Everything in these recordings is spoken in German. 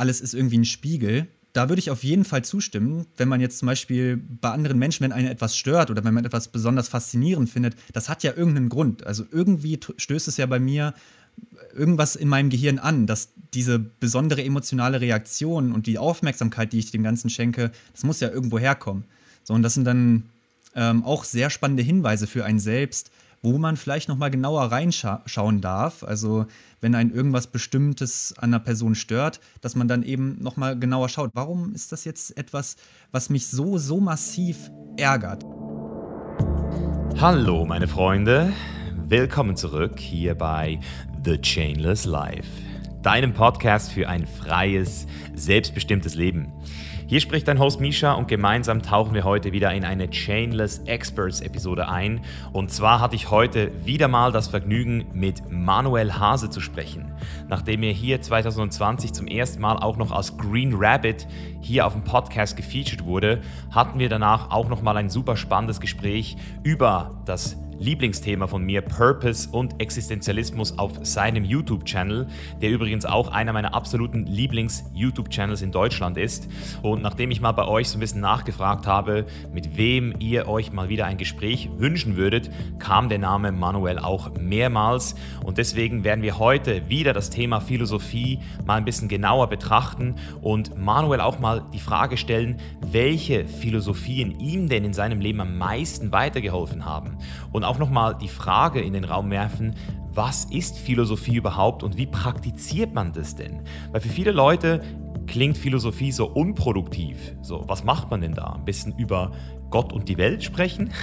alles ist irgendwie ein Spiegel. Da würde ich auf jeden Fall zustimmen, wenn man jetzt zum Beispiel bei anderen Menschen, wenn einen etwas stört oder wenn man etwas besonders faszinierend findet, das hat ja irgendeinen Grund. Also irgendwie stößt es ja bei mir irgendwas in meinem Gehirn an, dass diese besondere emotionale Reaktion und die Aufmerksamkeit, die ich dem Ganzen schenke, das muss ja irgendwo herkommen. So, und das sind dann ähm, auch sehr spannende Hinweise für einen selbst, wo man vielleicht nochmal genauer reinschauen darf. Also wenn ein irgendwas Bestimmtes an einer Person stört, dass man dann eben nochmal genauer schaut, warum ist das jetzt etwas, was mich so, so massiv ärgert. Hallo meine Freunde, willkommen zurück hier bei The Chainless Life, deinem Podcast für ein freies, selbstbestimmtes Leben. Hier spricht dein Host Misha und gemeinsam tauchen wir heute wieder in eine Chainless Experts Episode ein. Und zwar hatte ich heute wieder mal das Vergnügen, mit Manuel Hase zu sprechen. Nachdem er hier 2020 zum ersten Mal auch noch als Green Rabbit hier auf dem Podcast gefeatured wurde, hatten wir danach auch noch mal ein super spannendes Gespräch über das Lieblingsthema von mir, Purpose und Existenzialismus auf seinem YouTube-Channel, der übrigens auch einer meiner absoluten Lieblings-YouTube-Channels in Deutschland ist. Und nachdem ich mal bei euch so ein bisschen nachgefragt habe, mit wem ihr euch mal wieder ein Gespräch wünschen würdet, kam der Name Manuel auch mehrmals. Und deswegen werden wir heute wieder das Thema Philosophie mal ein bisschen genauer betrachten und Manuel auch mal die Frage stellen, welche Philosophien ihm denn in seinem Leben am meisten weitergeholfen haben. Und auch nochmal die Frage in den Raum werfen, was ist Philosophie überhaupt und wie praktiziert man das denn? Weil für viele Leute klingt Philosophie so unproduktiv. So, was macht man denn da? Ein bisschen über Gott und die Welt sprechen?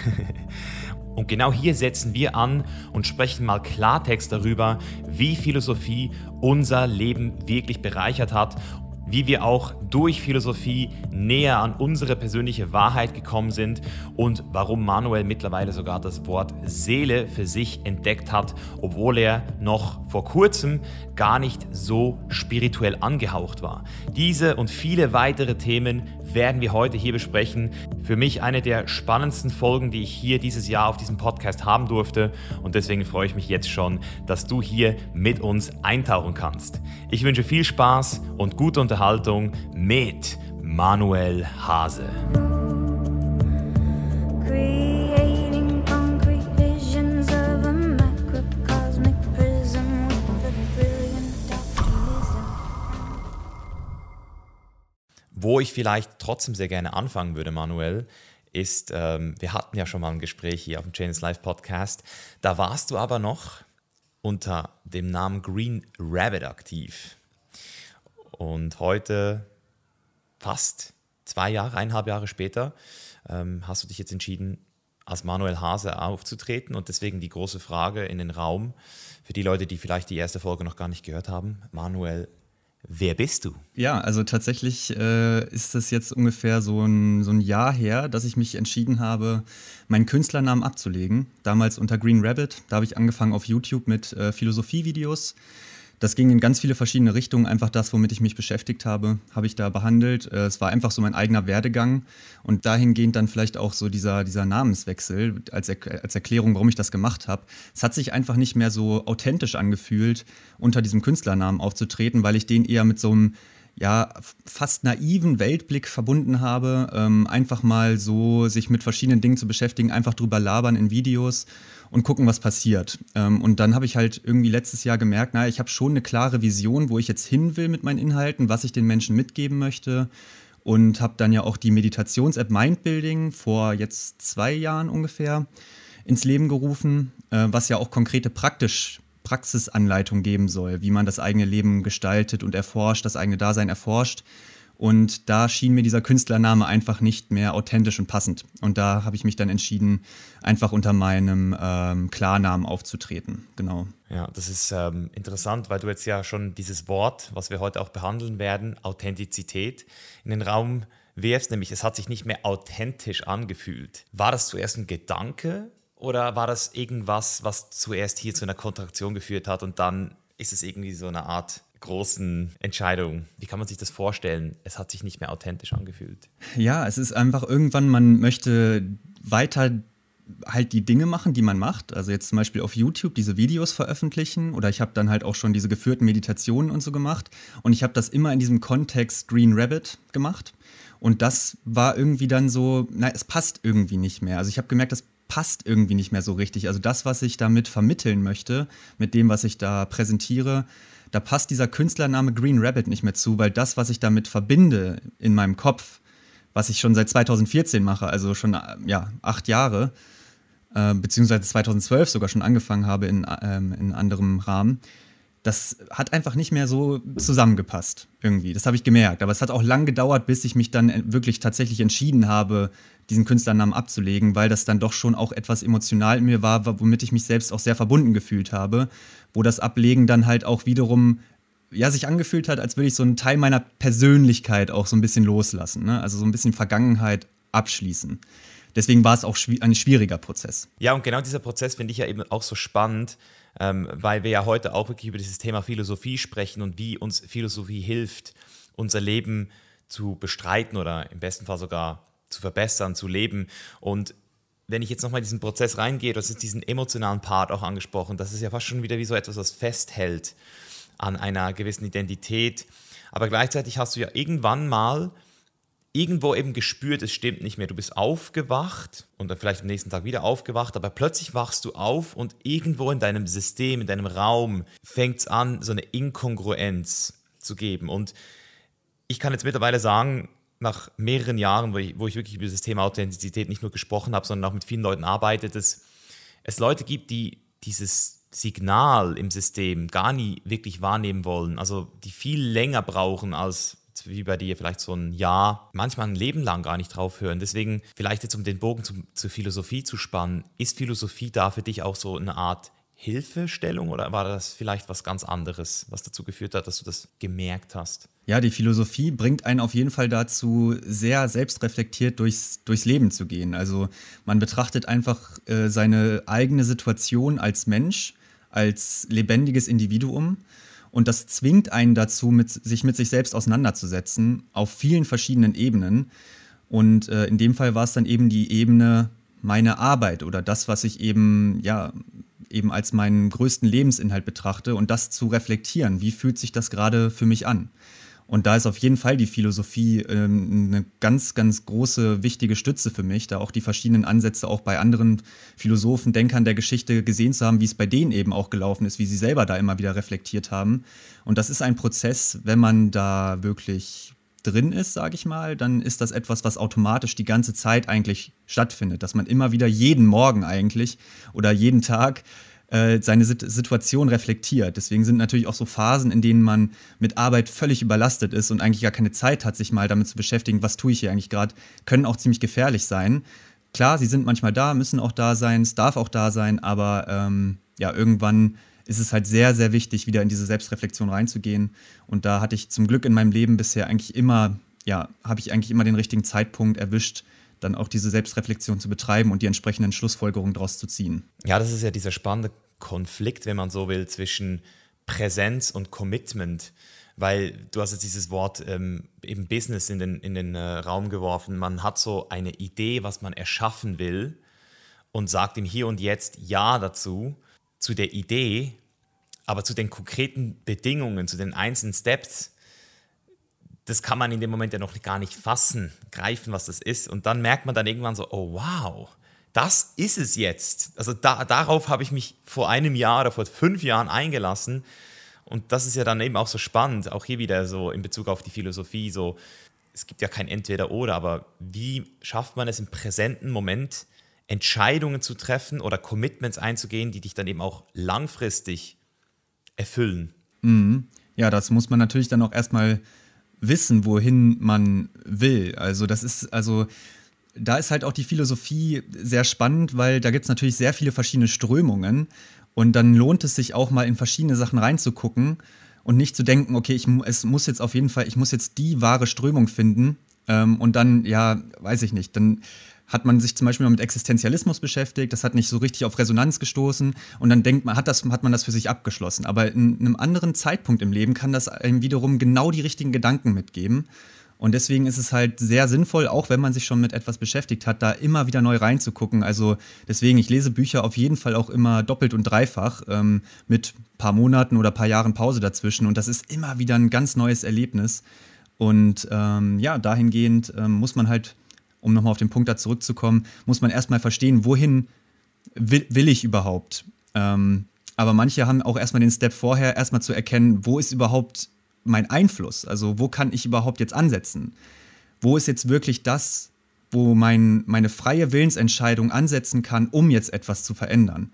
Und genau hier setzen wir an und sprechen mal Klartext darüber, wie Philosophie unser Leben wirklich bereichert hat wie wir auch durch Philosophie näher an unsere persönliche Wahrheit gekommen sind und warum Manuel mittlerweile sogar das Wort Seele für sich entdeckt hat, obwohl er noch vor kurzem gar nicht so spirituell angehaucht war. Diese und viele weitere Themen werden wir heute hier besprechen. Für mich eine der spannendsten Folgen, die ich hier dieses Jahr auf diesem Podcast haben durfte und deswegen freue ich mich jetzt schon, dass du hier mit uns eintauchen kannst. Ich wünsche viel Spaß und gute Unterhaltung mit Manuel Hase. Wo ich vielleicht trotzdem sehr gerne anfangen würde, Manuel, ist, ähm, wir hatten ja schon mal ein Gespräch hier auf dem Chains Live Podcast. Da warst du aber noch unter dem Namen Green Rabbit aktiv. Und heute, fast zwei Jahre, eineinhalb Jahre später, ähm, hast du dich jetzt entschieden, als Manuel Hase aufzutreten. Und deswegen die große Frage in den Raum für die Leute, die vielleicht die erste Folge noch gar nicht gehört haben. Manuel, Wer bist du? Ja, also tatsächlich äh, ist es jetzt ungefähr so ein, so ein Jahr her, dass ich mich entschieden habe, meinen Künstlernamen abzulegen. Damals unter Green Rabbit. Da habe ich angefangen auf YouTube mit äh, Philosophievideos. Das ging in ganz viele verschiedene Richtungen. Einfach das, womit ich mich beschäftigt habe, habe ich da behandelt. Äh, es war einfach so mein eigener Werdegang und dahingehend dann vielleicht auch so dieser, dieser Namenswechsel als, er als Erklärung, warum ich das gemacht habe. Es hat sich einfach nicht mehr so authentisch angefühlt, unter diesem Künstlernamen aufzutreten, weil ich den eher mit so einem ja, fast naiven Weltblick verbunden habe, ähm, einfach mal so sich mit verschiedenen Dingen zu beschäftigen, einfach drüber labern in Videos und gucken, was passiert. Ähm, und dann habe ich halt irgendwie letztes Jahr gemerkt, naja, ich habe schon eine klare Vision, wo ich jetzt hin will mit meinen Inhalten, was ich den Menschen mitgeben möchte. Und habe dann ja auch die Meditations-App Mindbuilding vor jetzt zwei Jahren ungefähr ins Leben gerufen, äh, was ja auch konkrete praktisch Praxisanleitung geben soll, wie man das eigene Leben gestaltet und erforscht, das eigene Dasein erforscht. Und da schien mir dieser Künstlername einfach nicht mehr authentisch und passend. Und da habe ich mich dann entschieden, einfach unter meinem ähm, Klarnamen aufzutreten. Genau. Ja, das ist ähm, interessant, weil du jetzt ja schon dieses Wort, was wir heute auch behandeln werden, Authentizität, in den Raum wirfst, nämlich es hat sich nicht mehr authentisch angefühlt. War das zuerst ein Gedanke oder war das irgendwas, was zuerst hier zu einer Kontraktion geführt hat und dann ist es irgendwie so eine Art großen Entscheidung? Wie kann man sich das vorstellen? Es hat sich nicht mehr authentisch angefühlt. Ja, es ist einfach irgendwann, man möchte weiter halt die Dinge machen, die man macht. Also jetzt zum Beispiel auf YouTube diese Videos veröffentlichen oder ich habe dann halt auch schon diese geführten Meditationen und so gemacht. Und ich habe das immer in diesem Kontext Green Rabbit gemacht. Und das war irgendwie dann so, na, es passt irgendwie nicht mehr. Also ich habe gemerkt, das passt irgendwie nicht mehr so richtig. Also das, was ich damit vermitteln möchte, mit dem, was ich da präsentiere, da passt dieser Künstlername Green Rabbit nicht mehr zu, weil das, was ich damit verbinde in meinem Kopf, was ich schon seit 2014 mache, also schon ja, acht Jahre, äh, beziehungsweise 2012 sogar schon angefangen habe in, ähm, in anderem Rahmen, das hat einfach nicht mehr so zusammengepasst irgendwie. Das habe ich gemerkt. Aber es hat auch lang gedauert, bis ich mich dann wirklich tatsächlich entschieden habe, diesen Künstlernamen abzulegen, weil das dann doch schon auch etwas emotional in mir war, womit ich mich selbst auch sehr verbunden gefühlt habe, wo das Ablegen dann halt auch wiederum ja, sich angefühlt hat, als würde ich so einen Teil meiner Persönlichkeit auch so ein bisschen loslassen, ne? also so ein bisschen Vergangenheit abschließen. Deswegen war es auch ein schwieriger Prozess. Ja, und genau dieser Prozess finde ich ja eben auch so spannend, ähm, weil wir ja heute auch wirklich über dieses Thema Philosophie sprechen und wie uns Philosophie hilft, unser Leben zu bestreiten oder im besten Fall sogar zu verbessern, zu leben. Und wenn ich jetzt nochmal in diesen Prozess reingehe, du hast diesen emotionalen Part auch angesprochen, das ist ja fast schon wieder wie so etwas, was festhält an einer gewissen Identität. Aber gleichzeitig hast du ja irgendwann mal irgendwo eben gespürt, es stimmt nicht mehr. Du bist aufgewacht und dann vielleicht am nächsten Tag wieder aufgewacht, aber plötzlich wachst du auf und irgendwo in deinem System, in deinem Raum fängt es an, so eine Inkongruenz zu geben. Und ich kann jetzt mittlerweile sagen, nach mehreren Jahren, wo ich, wo ich wirklich über das Thema Authentizität nicht nur gesprochen habe, sondern auch mit vielen Leuten arbeite, dass es Leute gibt, die dieses Signal im System gar nie wirklich wahrnehmen wollen, also die viel länger brauchen als wie bei dir vielleicht so ein Jahr, manchmal ein Leben lang gar nicht drauf hören. Deswegen vielleicht jetzt um den Bogen zu, zur Philosophie zu spannen, ist Philosophie da für dich auch so eine Art Hilfestellung oder war das vielleicht was ganz anderes, was dazu geführt hat, dass du das gemerkt hast? Ja, die Philosophie bringt einen auf jeden Fall dazu, sehr selbstreflektiert durchs, durchs Leben zu gehen. Also man betrachtet einfach äh, seine eigene Situation als Mensch, als lebendiges Individuum. Und das zwingt einen dazu, mit, sich mit sich selbst auseinanderzusetzen, auf vielen verschiedenen Ebenen. Und äh, in dem Fall war es dann eben die Ebene meiner Arbeit oder das, was ich eben ja eben als meinen größten Lebensinhalt betrachte und das zu reflektieren. Wie fühlt sich das gerade für mich an? Und da ist auf jeden Fall die Philosophie ähm, eine ganz, ganz große, wichtige Stütze für mich, da auch die verschiedenen Ansätze auch bei anderen Philosophen, Denkern der Geschichte gesehen zu haben, wie es bei denen eben auch gelaufen ist, wie sie selber da immer wieder reflektiert haben. Und das ist ein Prozess, wenn man da wirklich drin ist, sage ich mal, dann ist das etwas, was automatisch die ganze Zeit eigentlich stattfindet, dass man immer wieder jeden Morgen eigentlich oder jeden Tag äh, seine Situation reflektiert. Deswegen sind natürlich auch so Phasen, in denen man mit Arbeit völlig überlastet ist und eigentlich gar keine Zeit hat, sich mal damit zu beschäftigen, was tue ich hier eigentlich gerade, können auch ziemlich gefährlich sein. Klar, sie sind manchmal da, müssen auch da sein, es darf auch da sein, aber ähm, ja, irgendwann ist es halt sehr, sehr wichtig, wieder in diese Selbstreflexion reinzugehen. Und da hatte ich zum Glück in meinem Leben bisher eigentlich immer, ja, habe ich eigentlich immer den richtigen Zeitpunkt erwischt, dann auch diese Selbstreflexion zu betreiben und die entsprechenden Schlussfolgerungen daraus zu ziehen. Ja, das ist ja dieser spannende Konflikt, wenn man so will, zwischen Präsenz und Commitment. Weil du hast jetzt dieses Wort ähm, eben Business in den, in den äh, Raum geworfen. Man hat so eine Idee, was man erschaffen will und sagt im Hier und Jetzt Ja dazu zu der Idee, aber zu den konkreten Bedingungen, zu den einzelnen Steps, das kann man in dem Moment ja noch gar nicht fassen, greifen, was das ist. Und dann merkt man dann irgendwann so, oh wow, das ist es jetzt. Also da, darauf habe ich mich vor einem Jahr oder vor fünf Jahren eingelassen. Und das ist ja dann eben auch so spannend, auch hier wieder so in Bezug auf die Philosophie, so es gibt ja kein Entweder-Oder, aber wie schafft man es im präsenten Moment, Entscheidungen zu treffen oder Commitments einzugehen, die dich dann eben auch langfristig erfüllen. Mhm. Ja, das muss man natürlich dann auch erstmal wissen, wohin man will. Also das ist, also da ist halt auch die Philosophie sehr spannend, weil da gibt es natürlich sehr viele verschiedene Strömungen und dann lohnt es sich auch mal in verschiedene Sachen reinzugucken und nicht zu denken, okay, ich, es muss jetzt auf jeden Fall, ich muss jetzt die wahre Strömung finden ähm, und dann, ja, weiß ich nicht, dann hat man sich zum Beispiel mal mit Existenzialismus beschäftigt, das hat nicht so richtig auf Resonanz gestoßen und dann denkt man, hat, das, hat man das für sich abgeschlossen. Aber in einem anderen Zeitpunkt im Leben kann das einem wiederum genau die richtigen Gedanken mitgeben. Und deswegen ist es halt sehr sinnvoll, auch wenn man sich schon mit etwas beschäftigt hat, da immer wieder neu reinzugucken. Also deswegen, ich lese Bücher auf jeden Fall auch immer doppelt und dreifach ähm, mit ein paar Monaten oder ein paar Jahren Pause dazwischen. Und das ist immer wieder ein ganz neues Erlebnis. Und ähm, ja, dahingehend ähm, muss man halt, um nochmal auf den Punkt da zurückzukommen, muss man erstmal verstehen, wohin will, will ich überhaupt. Ähm, aber manche haben auch erstmal den Step vorher, erstmal zu erkennen, wo ist überhaupt mein Einfluss? Also wo kann ich überhaupt jetzt ansetzen? Wo ist jetzt wirklich das, wo mein, meine freie Willensentscheidung ansetzen kann, um jetzt etwas zu verändern?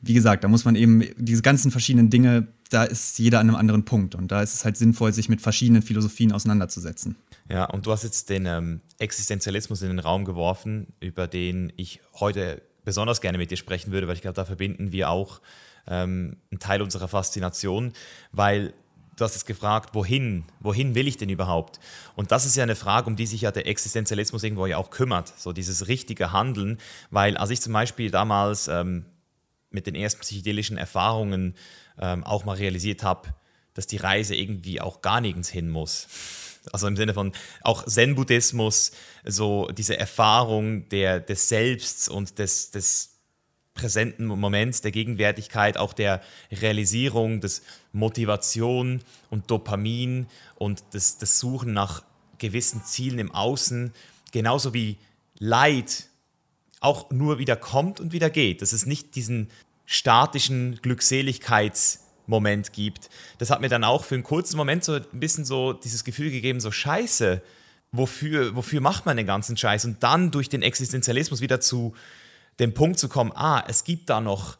Wie gesagt, da muss man eben diese ganzen verschiedenen Dinge, da ist jeder an einem anderen Punkt und da ist es halt sinnvoll, sich mit verschiedenen Philosophien auseinanderzusetzen. Ja, und du hast jetzt den ähm, Existenzialismus in den Raum geworfen, über den ich heute besonders gerne mit dir sprechen würde, weil ich glaube, da verbinden wir auch ähm, einen Teil unserer Faszination, weil du hast es gefragt, wohin, wohin will ich denn überhaupt? Und das ist ja eine Frage, um die sich ja der Existenzialismus irgendwo ja auch kümmert, so dieses richtige Handeln, weil als ich zum Beispiel damals ähm, mit den ersten psychedelischen Erfahrungen ähm, auch mal realisiert habe, dass die Reise irgendwie auch gar nirgends hin muss. Also im Sinne von auch Zen-Buddhismus, so diese Erfahrung der, des Selbst und des, des präsenten Moments, der Gegenwärtigkeit, auch der Realisierung, des Motivation und Dopamin und des, des Suchen nach gewissen Zielen im Außen, genauso wie Leid auch nur wieder kommt und wieder geht. Dass es nicht diesen statischen Glückseligkeitsmoment gibt. Das hat mir dann auch für einen kurzen Moment so ein bisschen so dieses Gefühl gegeben, so scheiße, wofür, wofür macht man den ganzen Scheiß? Und dann durch den Existenzialismus wieder zu dem Punkt zu kommen, ah, es gibt da noch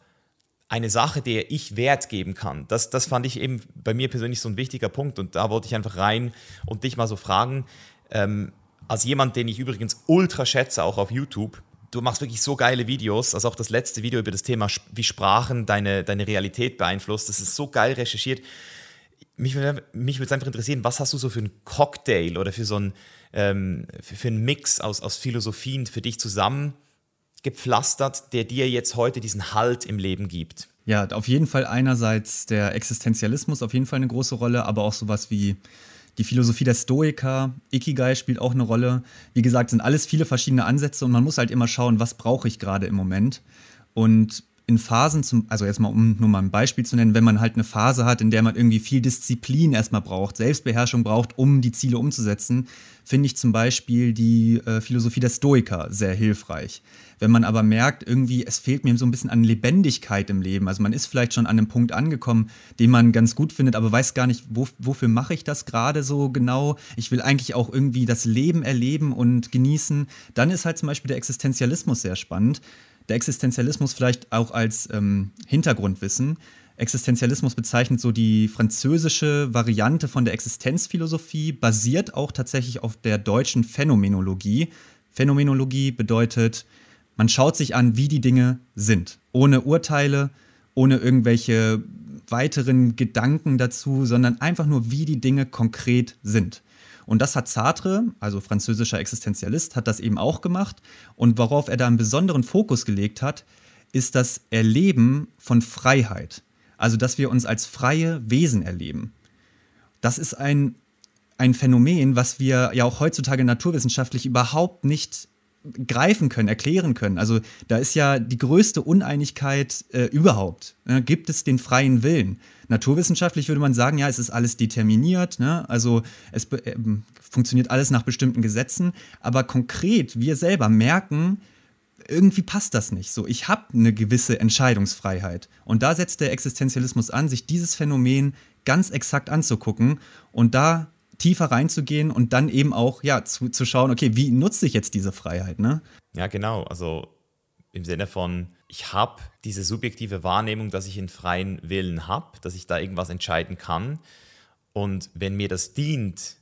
eine Sache, der ich Wert geben kann. Das, das fand ich eben bei mir persönlich so ein wichtiger Punkt und da wollte ich einfach rein und dich mal so fragen, ähm, als jemand, den ich übrigens ultra schätze, auch auf YouTube, du machst wirklich so geile Videos, also auch das letzte Video über das Thema, wie Sprachen deine, deine Realität beeinflusst, das ist so geil recherchiert. Mich, mich würde es einfach interessieren, was hast du so für einen Cocktail oder für so einen, ähm, für, für einen Mix aus, aus Philosophien für dich zusammen gepflastert, der dir jetzt heute diesen Halt im Leben gibt? Ja, auf jeden Fall einerseits der Existenzialismus auf jeden Fall eine große Rolle, aber auch sowas wie die Philosophie der Stoiker, Ikigai spielt auch eine Rolle. Wie gesagt, sind alles viele verschiedene Ansätze und man muss halt immer schauen, was brauche ich gerade im Moment. Und in Phasen, zum, also jetzt mal, um nur mal ein Beispiel zu nennen, wenn man halt eine Phase hat, in der man irgendwie viel Disziplin erstmal braucht, Selbstbeherrschung braucht, um die Ziele umzusetzen, finde ich zum Beispiel die äh, Philosophie der Stoiker sehr hilfreich. Wenn man aber merkt, irgendwie, es fehlt mir so ein bisschen an Lebendigkeit im Leben, also man ist vielleicht schon an einem Punkt angekommen, den man ganz gut findet, aber weiß gar nicht, wo, wofür mache ich das gerade so genau. Ich will eigentlich auch irgendwie das Leben erleben und genießen. Dann ist halt zum Beispiel der Existenzialismus sehr spannend der Existenzialismus vielleicht auch als ähm, Hintergrundwissen. Existenzialismus bezeichnet so die französische Variante von der Existenzphilosophie, basiert auch tatsächlich auf der deutschen Phänomenologie. Phänomenologie bedeutet, man schaut sich an, wie die Dinge sind, ohne Urteile, ohne irgendwelche weiteren Gedanken dazu, sondern einfach nur, wie die Dinge konkret sind. Und das hat Sartre, also französischer Existenzialist, hat das eben auch gemacht. Und worauf er da einen besonderen Fokus gelegt hat, ist das Erleben von Freiheit. Also, dass wir uns als freie Wesen erleben. Das ist ein, ein Phänomen, was wir ja auch heutzutage naturwissenschaftlich überhaupt nicht greifen können, erklären können. Also da ist ja die größte Uneinigkeit äh, überhaupt. Ne? Gibt es den freien Willen? Naturwissenschaftlich würde man sagen, ja, es ist alles determiniert, ne? also es äh, funktioniert alles nach bestimmten Gesetzen, aber konkret, wir selber merken, irgendwie passt das nicht. So, ich habe eine gewisse Entscheidungsfreiheit. Und da setzt der Existenzialismus an, sich dieses Phänomen ganz exakt anzugucken und da tiefer reinzugehen und dann eben auch ja zu, zu schauen, okay, wie nutze ich jetzt diese Freiheit, ne? Ja, genau. Also im Sinne von, ich habe diese subjektive Wahrnehmung, dass ich einen freien Willen habe, dass ich da irgendwas entscheiden kann. Und wenn mir das dient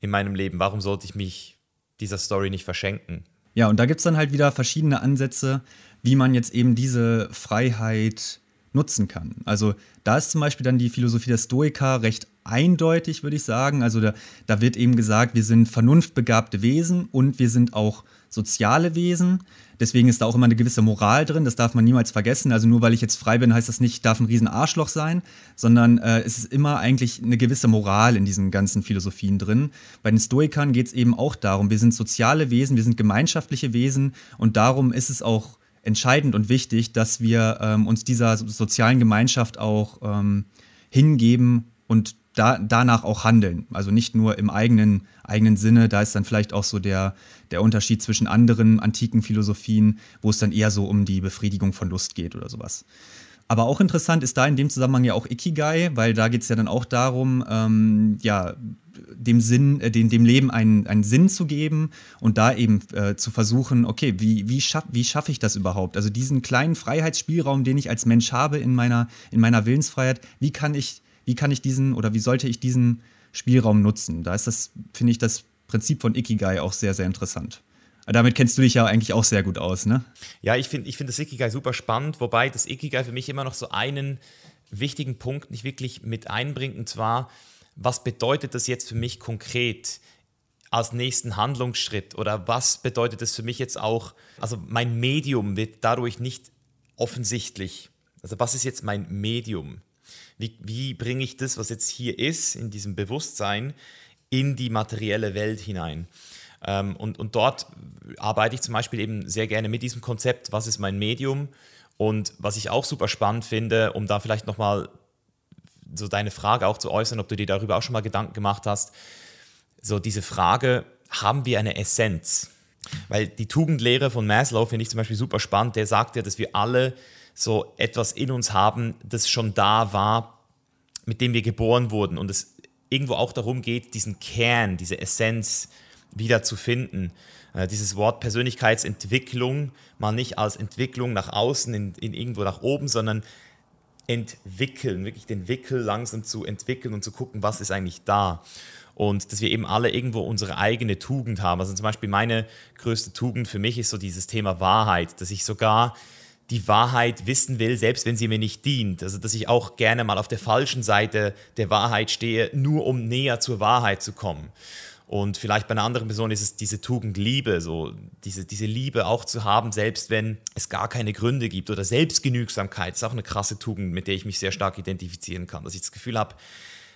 in meinem Leben, warum sollte ich mich dieser Story nicht verschenken? Ja, und da gibt es dann halt wieder verschiedene Ansätze, wie man jetzt eben diese Freiheit nutzen kann. Also da ist zum Beispiel dann die Philosophie der Stoiker recht eindeutig, würde ich sagen. Also da, da wird eben gesagt, wir sind vernunftbegabte Wesen und wir sind auch soziale Wesen. Deswegen ist da auch immer eine gewisse Moral drin, das darf man niemals vergessen. Also nur weil ich jetzt frei bin, heißt das nicht, ich darf ein riesen Arschloch sein, sondern äh, es ist immer eigentlich eine gewisse Moral in diesen ganzen Philosophien drin. Bei den Stoikern geht es eben auch darum, wir sind soziale Wesen, wir sind gemeinschaftliche Wesen und darum ist es auch entscheidend und wichtig, dass wir ähm, uns dieser sozialen Gemeinschaft auch ähm, hingeben und da, danach auch handeln. Also nicht nur im eigenen, eigenen Sinne, da ist dann vielleicht auch so der, der Unterschied zwischen anderen antiken Philosophien, wo es dann eher so um die Befriedigung von Lust geht oder sowas. Aber auch interessant ist da in dem Zusammenhang ja auch Ikigai, weil da geht es ja dann auch darum, ähm, ja, dem Sinn, äh, dem, dem Leben einen, einen Sinn zu geben und da eben äh, zu versuchen, okay, wie, wie, schaff, wie schaffe ich das überhaupt? Also diesen kleinen Freiheitsspielraum, den ich als Mensch habe in meiner, in meiner Willensfreiheit, wie kann ich wie kann ich diesen oder wie sollte ich diesen Spielraum nutzen? Da ist das, finde ich, das Prinzip von Ikigai auch sehr, sehr interessant. Damit kennst du dich ja eigentlich auch sehr gut aus, ne? Ja, ich finde ich find das Ikigai super spannend, wobei das Ikigai für mich immer noch so einen wichtigen Punkt nicht wirklich mit einbringt, und zwar, was bedeutet das jetzt für mich konkret als nächsten Handlungsschritt oder was bedeutet das für mich jetzt auch, also mein Medium wird dadurch nicht offensichtlich. Also was ist jetzt mein Medium? Wie, wie bringe ich das, was jetzt hier ist, in diesem Bewusstsein, in die materielle Welt hinein? Ähm, und, und dort arbeite ich zum Beispiel eben sehr gerne mit diesem Konzept, was ist mein Medium? Und was ich auch super spannend finde, um da vielleicht nochmal so deine Frage auch zu äußern, ob du dir darüber auch schon mal Gedanken gemacht hast, so diese Frage, haben wir eine Essenz? Weil die Tugendlehre von Maslow finde ich zum Beispiel super spannend, der sagt ja, dass wir alle so etwas in uns haben, das schon da war, mit dem wir geboren wurden und es irgendwo auch darum geht, diesen Kern, diese Essenz wieder zu finden. Äh, dieses Wort Persönlichkeitsentwicklung mal nicht als Entwicklung nach außen, in, in irgendwo nach oben, sondern entwickeln, wirklich den Wickel langsam zu entwickeln und zu gucken, was ist eigentlich da. Und dass wir eben alle irgendwo unsere eigene Tugend haben. Also zum Beispiel meine größte Tugend für mich ist so dieses Thema Wahrheit, dass ich sogar die Wahrheit wissen will, selbst wenn sie mir nicht dient. Also dass ich auch gerne mal auf der falschen Seite der Wahrheit stehe, nur um näher zur Wahrheit zu kommen. Und vielleicht bei einer anderen Person ist es diese Tugend Liebe, so diese, diese Liebe auch zu haben, selbst wenn es gar keine Gründe gibt. Oder Selbstgenügsamkeit ist auch eine krasse Tugend, mit der ich mich sehr stark identifizieren kann. Dass ich das Gefühl habe,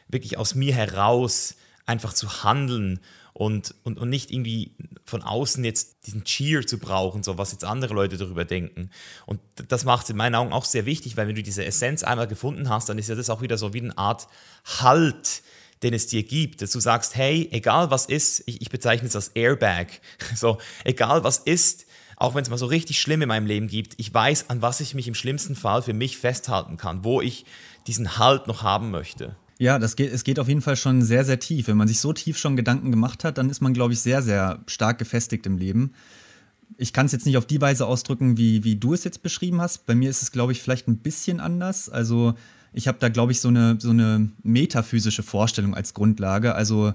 wirklich aus mir heraus einfach zu handeln und, und, und nicht irgendwie von außen jetzt diesen Cheer zu brauchen, so was jetzt andere Leute darüber denken. Und das macht es in meinen Augen auch sehr wichtig, weil wenn du diese Essenz einmal gefunden hast, dann ist ja das auch wieder so wie eine Art Halt, den es dir gibt, dass du sagst, hey, egal was ist, ich, ich bezeichne es als Airbag, so, egal was ist, auch wenn es mal so richtig schlimm in meinem Leben gibt, ich weiß, an was ich mich im schlimmsten Fall für mich festhalten kann, wo ich diesen Halt noch haben möchte. Ja, das geht, es geht auf jeden Fall schon sehr, sehr tief. Wenn man sich so tief schon Gedanken gemacht hat, dann ist man, glaube ich, sehr, sehr stark gefestigt im Leben. Ich kann es jetzt nicht auf die Weise ausdrücken, wie, wie du es jetzt beschrieben hast. Bei mir ist es, glaube ich, vielleicht ein bisschen anders. Also ich habe da, glaube ich, so eine, so eine metaphysische Vorstellung als Grundlage. Also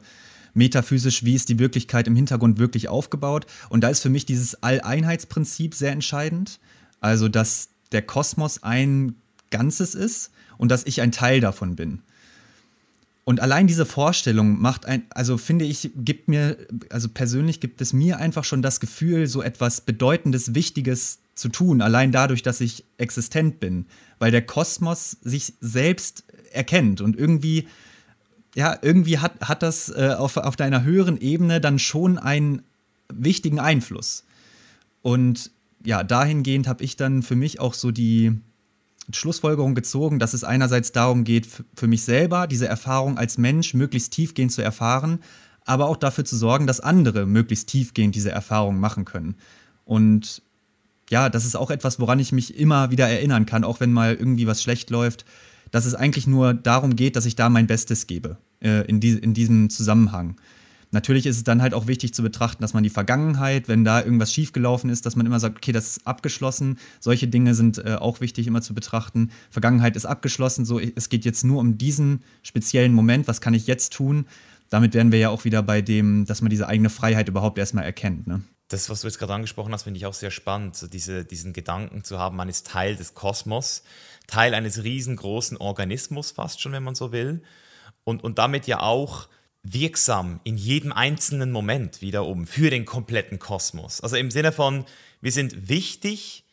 metaphysisch, wie ist die Wirklichkeit im Hintergrund wirklich aufgebaut. Und da ist für mich dieses Alleinheitsprinzip sehr entscheidend. Also, dass der Kosmos ein Ganzes ist und dass ich ein Teil davon bin. Und allein diese Vorstellung macht ein, also finde ich, gibt mir, also persönlich gibt es mir einfach schon das Gefühl, so etwas Bedeutendes, Wichtiges zu tun, allein dadurch, dass ich existent bin, weil der Kosmos sich selbst erkennt und irgendwie, ja, irgendwie hat, hat das äh, auf, auf deiner höheren Ebene dann schon einen wichtigen Einfluss. Und ja, dahingehend habe ich dann für mich auch so die, Schlussfolgerung gezogen, dass es einerseits darum geht, für mich selber diese Erfahrung als Mensch möglichst tiefgehend zu erfahren, aber auch dafür zu sorgen, dass andere möglichst tiefgehend diese Erfahrung machen können. Und ja, das ist auch etwas, woran ich mich immer wieder erinnern kann, auch wenn mal irgendwie was schlecht läuft, dass es eigentlich nur darum geht, dass ich da mein Bestes gebe äh, in, die, in diesem Zusammenhang. Natürlich ist es dann halt auch wichtig zu betrachten, dass man die Vergangenheit, wenn da irgendwas schiefgelaufen ist, dass man immer sagt, okay, das ist abgeschlossen. Solche Dinge sind äh, auch wichtig immer zu betrachten. Vergangenheit ist abgeschlossen, so es geht jetzt nur um diesen speziellen Moment, was kann ich jetzt tun? Damit wären wir ja auch wieder bei dem, dass man diese eigene Freiheit überhaupt erstmal erkennt. Ne? Das, was du jetzt gerade angesprochen hast, finde ich auch sehr spannend, so diese, diesen Gedanken zu haben, man ist Teil des Kosmos, Teil eines riesengroßen Organismus fast schon, wenn man so will, und, und damit ja auch wirksam in jedem einzelnen Moment wiederum für den kompletten Kosmos. Also im Sinne von, wir sind wichtig,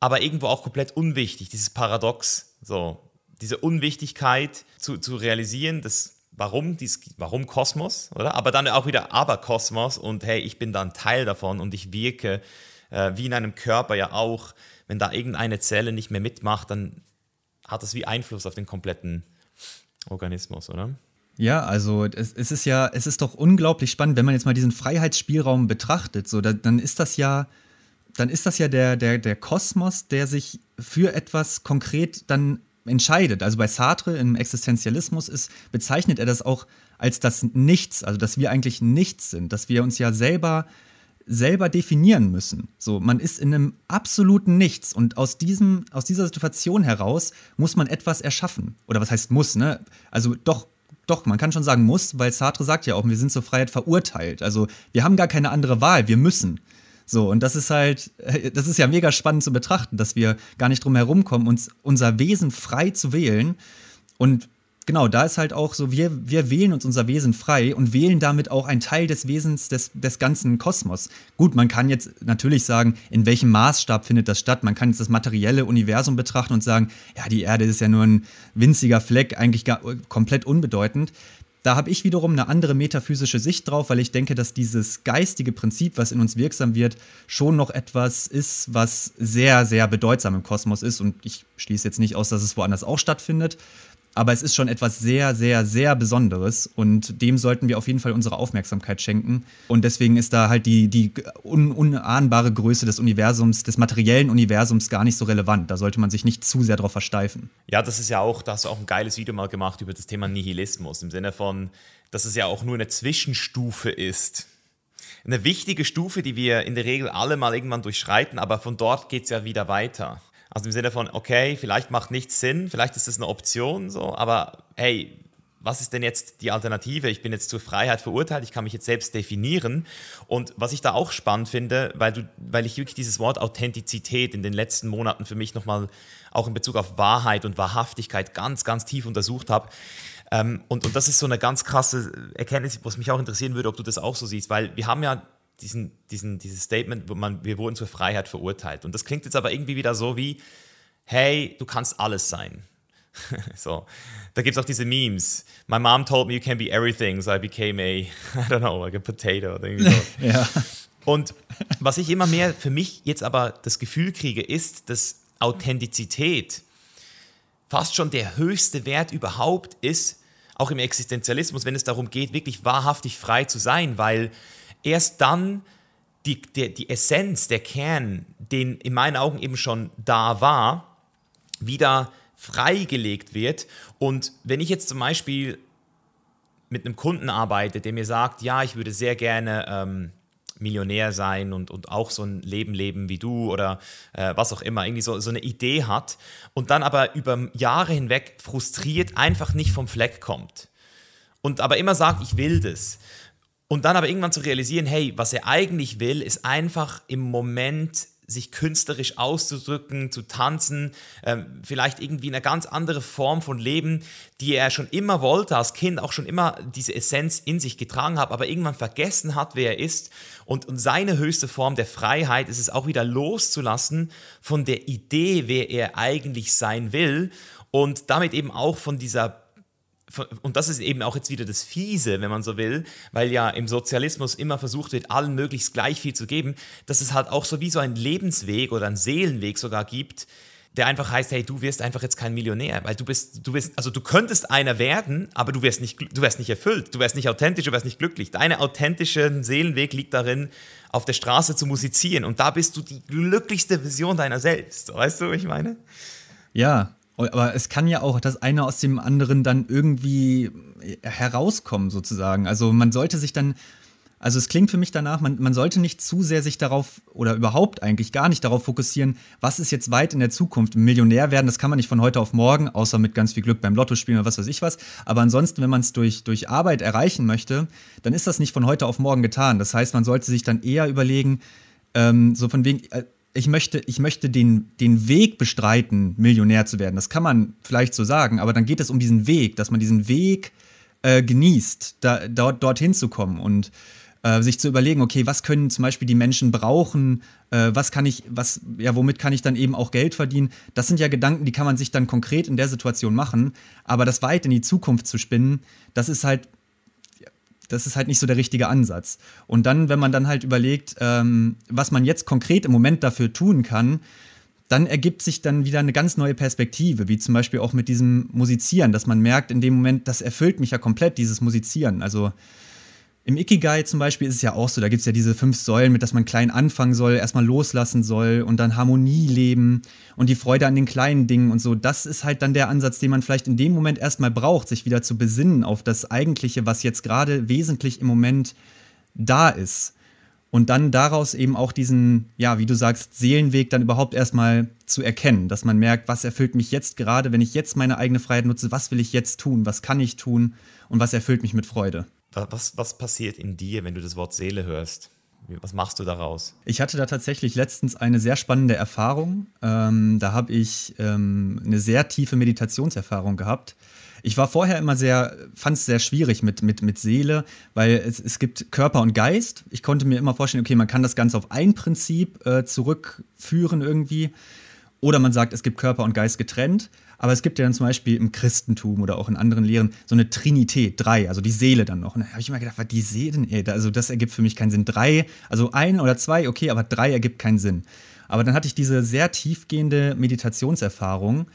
aber irgendwo auch komplett unwichtig, dieses Paradox, so, diese Unwichtigkeit zu, zu realisieren, das warum, dies, warum Kosmos, oder? Aber dann auch wieder aber Kosmos und hey, ich bin dann Teil davon und ich wirke äh, wie in einem Körper ja auch. Wenn da irgendeine Zelle nicht mehr mitmacht, dann hat das wie Einfluss auf den kompletten Organismus, oder? Ja, also es, es, ist ja, es ist doch unglaublich spannend, wenn man jetzt mal diesen Freiheitsspielraum betrachtet, so, da, dann ist das ja, dann ist das ja der, der, der Kosmos, der sich für etwas konkret dann entscheidet. Also bei Sartre im Existenzialismus ist, bezeichnet er das auch als das Nichts, also dass wir eigentlich nichts sind, dass wir uns ja selber selber definieren müssen. So, man ist in einem absoluten Nichts und aus diesem aus dieser Situation heraus muss man etwas erschaffen. Oder was heißt muss, ne? Also doch doch, man kann schon sagen muss, weil Sartre sagt ja auch, wir sind zur Freiheit verurteilt. Also wir haben gar keine andere Wahl, wir müssen. So, und das ist halt, das ist ja mega spannend zu betrachten, dass wir gar nicht drum herum kommen, uns unser Wesen frei zu wählen. Und genau, da ist halt auch so, wir, wir wählen uns unser Wesen frei und wählen damit auch einen Teil des Wesens des, des ganzen Kosmos. Gut, man kann jetzt natürlich sagen, in welchem Maßstab findet das statt. Man kann jetzt das materielle Universum betrachten und sagen, ja, die Erde ist ja nur ein winziger Fleck, eigentlich gar, komplett unbedeutend. Da habe ich wiederum eine andere metaphysische Sicht drauf, weil ich denke, dass dieses geistige Prinzip, was in uns wirksam wird, schon noch etwas ist, was sehr, sehr bedeutsam im Kosmos ist. Und ich schließe jetzt nicht aus, dass es woanders auch stattfindet. Aber es ist schon etwas sehr, sehr, sehr Besonderes und dem sollten wir auf jeden Fall unsere Aufmerksamkeit schenken. Und deswegen ist da halt die, die un unahnbare Größe des Universums, des materiellen Universums gar nicht so relevant. Da sollte man sich nicht zu sehr darauf versteifen. Ja, das ist ja auch, da hast du auch ein geiles Video mal gemacht über das Thema Nihilismus, im Sinne von, dass es ja auch nur eine Zwischenstufe ist. Eine wichtige Stufe, die wir in der Regel alle mal irgendwann durchschreiten, aber von dort geht es ja wieder weiter. Also im Sinne von, okay, vielleicht macht nichts Sinn, vielleicht ist das eine Option, so, aber hey, was ist denn jetzt die Alternative? Ich bin jetzt zur Freiheit verurteilt, ich kann mich jetzt selbst definieren. Und was ich da auch spannend finde, weil, du, weil ich wirklich dieses Wort Authentizität in den letzten Monaten für mich nochmal auch in Bezug auf Wahrheit und Wahrhaftigkeit ganz, ganz tief untersucht habe. Ähm, und, und das ist so eine ganz krasse Erkenntnis, was mich auch interessieren würde, ob du das auch so siehst, weil wir haben ja diesen, diesen, dieses Statement, wo man, wir wurden zur Freiheit verurteilt. Und das klingt jetzt aber irgendwie wieder so wie, hey, du kannst alles sein. so, da gibt es auch diese Memes. My mom told me you can be everything, so I became a, I don't know, like a potato. Oder irgendwie so. ja. Und was ich immer mehr für mich jetzt aber das Gefühl kriege, ist, dass Authentizität fast schon der höchste Wert überhaupt ist, auch im Existenzialismus, wenn es darum geht, wirklich wahrhaftig frei zu sein, weil erst dann die, die, die Essenz, der Kern, den in meinen Augen eben schon da war, wieder freigelegt wird. Und wenn ich jetzt zum Beispiel mit einem Kunden arbeite, der mir sagt, ja, ich würde sehr gerne ähm, Millionär sein und, und auch so ein Leben leben wie du oder äh, was auch immer, irgendwie so, so eine Idee hat und dann aber über Jahre hinweg frustriert einfach nicht vom Fleck kommt und aber immer sagt, ich will das, und dann aber irgendwann zu realisieren, hey, was er eigentlich will, ist einfach im Moment sich künstlerisch auszudrücken, zu tanzen, ähm, vielleicht irgendwie eine ganz andere Form von Leben, die er schon immer wollte, als Kind auch schon immer diese Essenz in sich getragen hat, aber irgendwann vergessen hat, wer er ist. Und, und seine höchste Form der Freiheit ist es auch wieder loszulassen von der Idee, wer er eigentlich sein will und damit eben auch von dieser und das ist eben auch jetzt wieder das Fiese, wenn man so will, weil ja im Sozialismus immer versucht wird, allen möglichst gleich viel zu geben, dass es halt auch so wie so einen Lebensweg oder einen Seelenweg sogar gibt, der einfach heißt, hey, du wirst einfach jetzt kein Millionär, weil du bist, du bist, also du könntest einer werden, aber du wirst nicht, du wirst nicht erfüllt, du wirst nicht authentisch, du wirst nicht glücklich. Deine authentische Seelenweg liegt darin, auf der Straße zu musizieren und da bist du die glücklichste Version deiner selbst. Weißt du, was ich meine? Ja, aber es kann ja auch das eine aus dem anderen dann irgendwie herauskommen, sozusagen. Also man sollte sich dann, Also es klingt für mich danach, man, man sollte nicht zu sehr sich darauf oder überhaupt eigentlich gar nicht darauf fokussieren, was ist jetzt weit in der Zukunft. Millionär werden, das kann man nicht von heute auf morgen, außer mit ganz viel Glück beim Lotto spielen oder was weiß ich was. Aber ansonsten, wenn man es durch, durch Arbeit erreichen möchte, dann ist das nicht von heute auf morgen getan. Das heißt, man sollte sich dann eher überlegen, ähm, so von wegen, äh, ich möchte, ich möchte den, den Weg bestreiten, Millionär zu werden. Das kann man vielleicht so sagen, aber dann geht es um diesen Weg, dass man diesen Weg äh, genießt, da, dort, dorthin zu kommen und äh, sich zu überlegen, okay, was können zum Beispiel die Menschen brauchen, äh, was kann ich, was, ja, womit kann ich dann eben auch Geld verdienen? Das sind ja Gedanken, die kann man sich dann konkret in der Situation machen, aber das weit in die Zukunft zu spinnen, das ist halt, das ist halt nicht so der richtige Ansatz. Und dann, wenn man dann halt überlegt, ähm, was man jetzt konkret im Moment dafür tun kann, dann ergibt sich dann wieder eine ganz neue Perspektive, wie zum Beispiel auch mit diesem Musizieren, dass man merkt, in dem Moment, das erfüllt mich ja komplett, dieses Musizieren. Also im Ikigai zum Beispiel ist es ja auch so, da gibt es ja diese fünf Säulen, mit dass man klein anfangen soll, erstmal loslassen soll und dann Harmonie leben und die Freude an den kleinen Dingen und so. Das ist halt dann der Ansatz, den man vielleicht in dem Moment erstmal braucht, sich wieder zu besinnen auf das Eigentliche, was jetzt gerade wesentlich im Moment da ist. Und dann daraus eben auch diesen, ja, wie du sagst, Seelenweg dann überhaupt erstmal zu erkennen, dass man merkt, was erfüllt mich jetzt gerade, wenn ich jetzt meine eigene Freiheit nutze, was will ich jetzt tun, was kann ich tun und was erfüllt mich mit Freude. Was, was passiert in dir, wenn du das Wort Seele hörst? Was machst du daraus? Ich hatte da tatsächlich letztens eine sehr spannende Erfahrung. Ähm, da habe ich ähm, eine sehr tiefe Meditationserfahrung gehabt. Ich war vorher immer sehr, fand es sehr schwierig mit, mit, mit Seele, weil es, es gibt Körper und Geist. Ich konnte mir immer vorstellen, okay, man kann das Ganze auf ein Prinzip äh, zurückführen irgendwie. Oder man sagt, es gibt Körper und Geist getrennt. Aber es gibt ja dann zum Beispiel im Christentum oder auch in anderen Lehren so eine Trinität, drei, also die Seele dann noch. Und da habe ich immer gedacht, was die Seele, ey, also das ergibt für mich keinen Sinn. Drei, also ein oder zwei, okay, aber drei ergibt keinen Sinn. Aber dann hatte ich diese sehr tiefgehende Meditationserfahrung,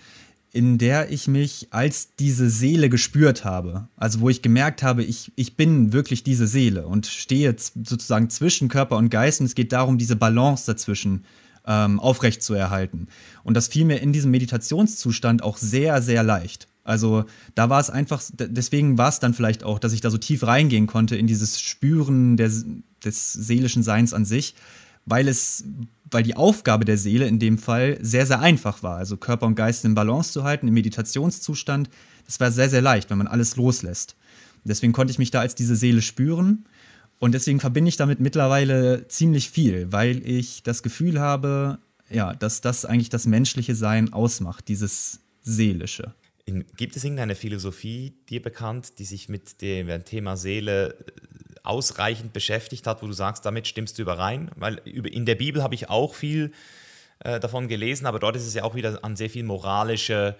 in der ich mich als diese Seele gespürt habe. Also wo ich gemerkt habe, ich, ich bin wirklich diese Seele und stehe sozusagen zwischen Körper und Geist und es geht darum, diese Balance dazwischen ähm, aufrecht zu erhalten. Und das fiel mir in diesem Meditationszustand auch sehr, sehr leicht. Also da war es einfach, deswegen war es dann vielleicht auch, dass ich da so tief reingehen konnte in dieses Spüren der, des seelischen Seins an sich, weil es, weil die Aufgabe der Seele in dem Fall sehr, sehr einfach war. Also Körper und Geist in Balance zu halten, im Meditationszustand, das war sehr, sehr leicht, wenn man alles loslässt. Deswegen konnte ich mich da als diese Seele spüren und deswegen verbinde ich damit mittlerweile ziemlich viel, weil ich das Gefühl habe, ja, dass das eigentlich das menschliche Sein ausmacht, dieses Seelische. Gibt es irgendeine Philosophie dir bekannt, die sich mit dem Thema Seele äh, ausreichend beschäftigt hat, wo du sagst, damit stimmst du überein? Weil in der Bibel habe ich auch viel äh, davon gelesen, aber dort ist es ja auch wieder an sehr viel moralische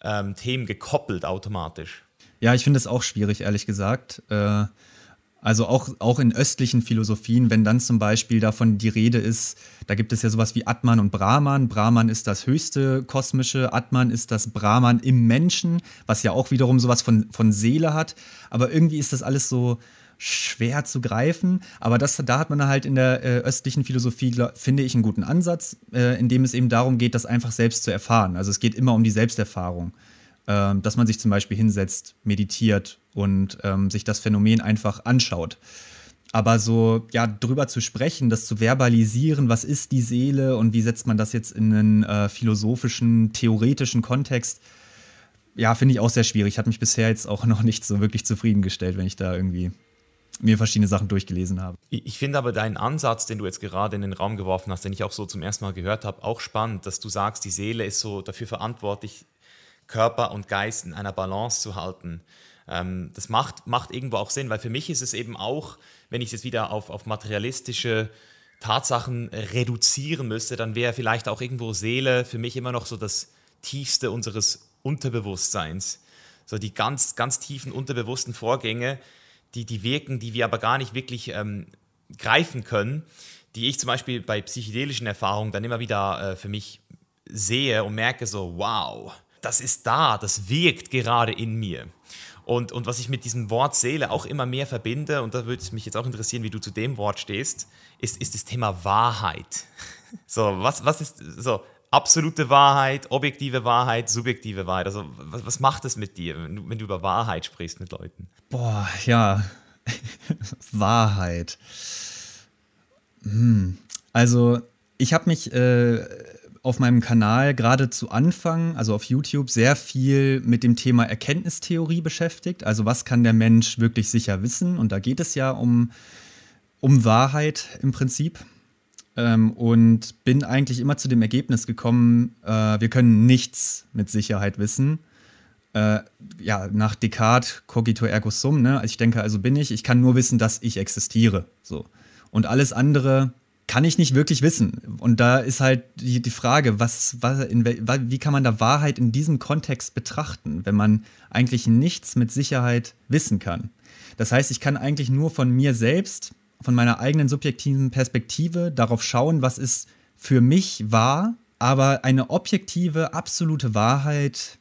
ähm, Themen gekoppelt automatisch. Ja, ich finde es auch schwierig, ehrlich gesagt. Äh, also auch, auch in östlichen Philosophien, wenn dann zum Beispiel davon die Rede ist, da gibt es ja sowas wie Atman und Brahman. Brahman ist das höchste kosmische, Atman ist das Brahman im Menschen, was ja auch wiederum sowas von, von Seele hat. Aber irgendwie ist das alles so schwer zu greifen. Aber das, da hat man halt in der äh, östlichen Philosophie, finde ich, einen guten Ansatz, äh, in dem es eben darum geht, das einfach selbst zu erfahren. Also es geht immer um die Selbsterfahrung. Äh, dass man sich zum Beispiel hinsetzt, meditiert und ähm, sich das Phänomen einfach anschaut. Aber so, ja, drüber zu sprechen, das zu verbalisieren, was ist die Seele und wie setzt man das jetzt in einen äh, philosophischen, theoretischen Kontext, ja, finde ich auch sehr schwierig. Hat mich bisher jetzt auch noch nicht so wirklich zufriedengestellt, wenn ich da irgendwie mir verschiedene Sachen durchgelesen habe. Ich finde aber deinen Ansatz, den du jetzt gerade in den Raum geworfen hast, den ich auch so zum ersten Mal gehört habe, auch spannend, dass du sagst, die Seele ist so dafür verantwortlich, Körper und Geist in einer Balance zu halten. Ähm, das macht, macht irgendwo auch Sinn, weil für mich ist es eben auch, wenn ich es wieder auf, auf materialistische Tatsachen reduzieren müsste, dann wäre vielleicht auch irgendwo Seele für mich immer noch so das Tiefste unseres Unterbewusstseins. So die ganz, ganz tiefen unterbewussten Vorgänge, die, die wirken, die wir aber gar nicht wirklich ähm, greifen können, die ich zum Beispiel bei psychedelischen Erfahrungen dann immer wieder äh, für mich sehe und merke so, wow, das ist da, das wirkt gerade in mir. Und, und was ich mit diesem Wort Seele auch immer mehr verbinde, und da würde es mich jetzt auch interessieren, wie du zu dem Wort stehst, ist, ist das Thema Wahrheit. So, was, was ist so absolute Wahrheit, objektive Wahrheit, subjektive Wahrheit? Also, was, was macht es mit dir, wenn du, wenn du über Wahrheit sprichst mit Leuten? Boah, ja, Wahrheit. Hm. Also, ich habe mich äh, auf meinem Kanal gerade zu Anfang, also auf YouTube, sehr viel mit dem Thema Erkenntnistheorie beschäftigt. Also, was kann der Mensch wirklich sicher wissen? Und da geht es ja um, um Wahrheit im Prinzip. Ähm, und bin eigentlich immer zu dem Ergebnis gekommen, äh, wir können nichts mit Sicherheit wissen äh, ja, nach Descartes, cogito ergo sum, ne? Ich denke, also bin ich, ich kann nur wissen, dass ich existiere. So. Und alles andere kann ich nicht wirklich wissen. Und da ist halt die, die Frage, was, was, in, wie kann man da Wahrheit in diesem Kontext betrachten, wenn man eigentlich nichts mit Sicherheit wissen kann? Das heißt, ich kann eigentlich nur von mir selbst, von meiner eigenen subjektiven Perspektive darauf schauen, was ist für mich wahr, aber eine objektive, absolute Wahrheit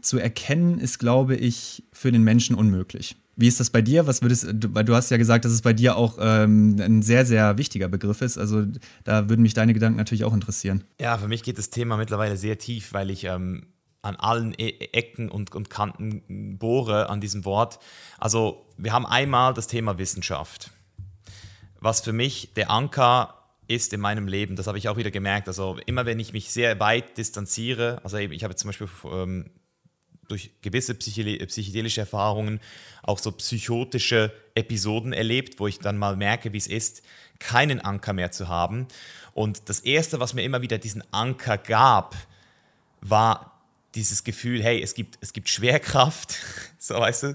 zu erkennen, ist, glaube ich, für den Menschen unmöglich. Wie ist das bei dir? Was würdest du, weil du hast ja gesagt, dass es bei dir auch ähm, ein sehr, sehr wichtiger Begriff ist. Also da würden mich deine Gedanken natürlich auch interessieren. Ja, für mich geht das Thema mittlerweile sehr tief, weil ich ähm, an allen e Ecken und, und Kanten bohre an diesem Wort. Also wir haben einmal das Thema Wissenschaft, was für mich der Anker ist in meinem Leben. Das habe ich auch wieder gemerkt. Also immer wenn ich mich sehr weit distanziere, also ich habe zum Beispiel ähm, durch gewisse psychedelische Erfahrungen auch so psychotische Episoden erlebt, wo ich dann mal merke, wie es ist, keinen Anker mehr zu haben. Und das Erste, was mir immer wieder diesen Anker gab, war dieses Gefühl, hey, es gibt, es gibt Schwerkraft, so weißt du,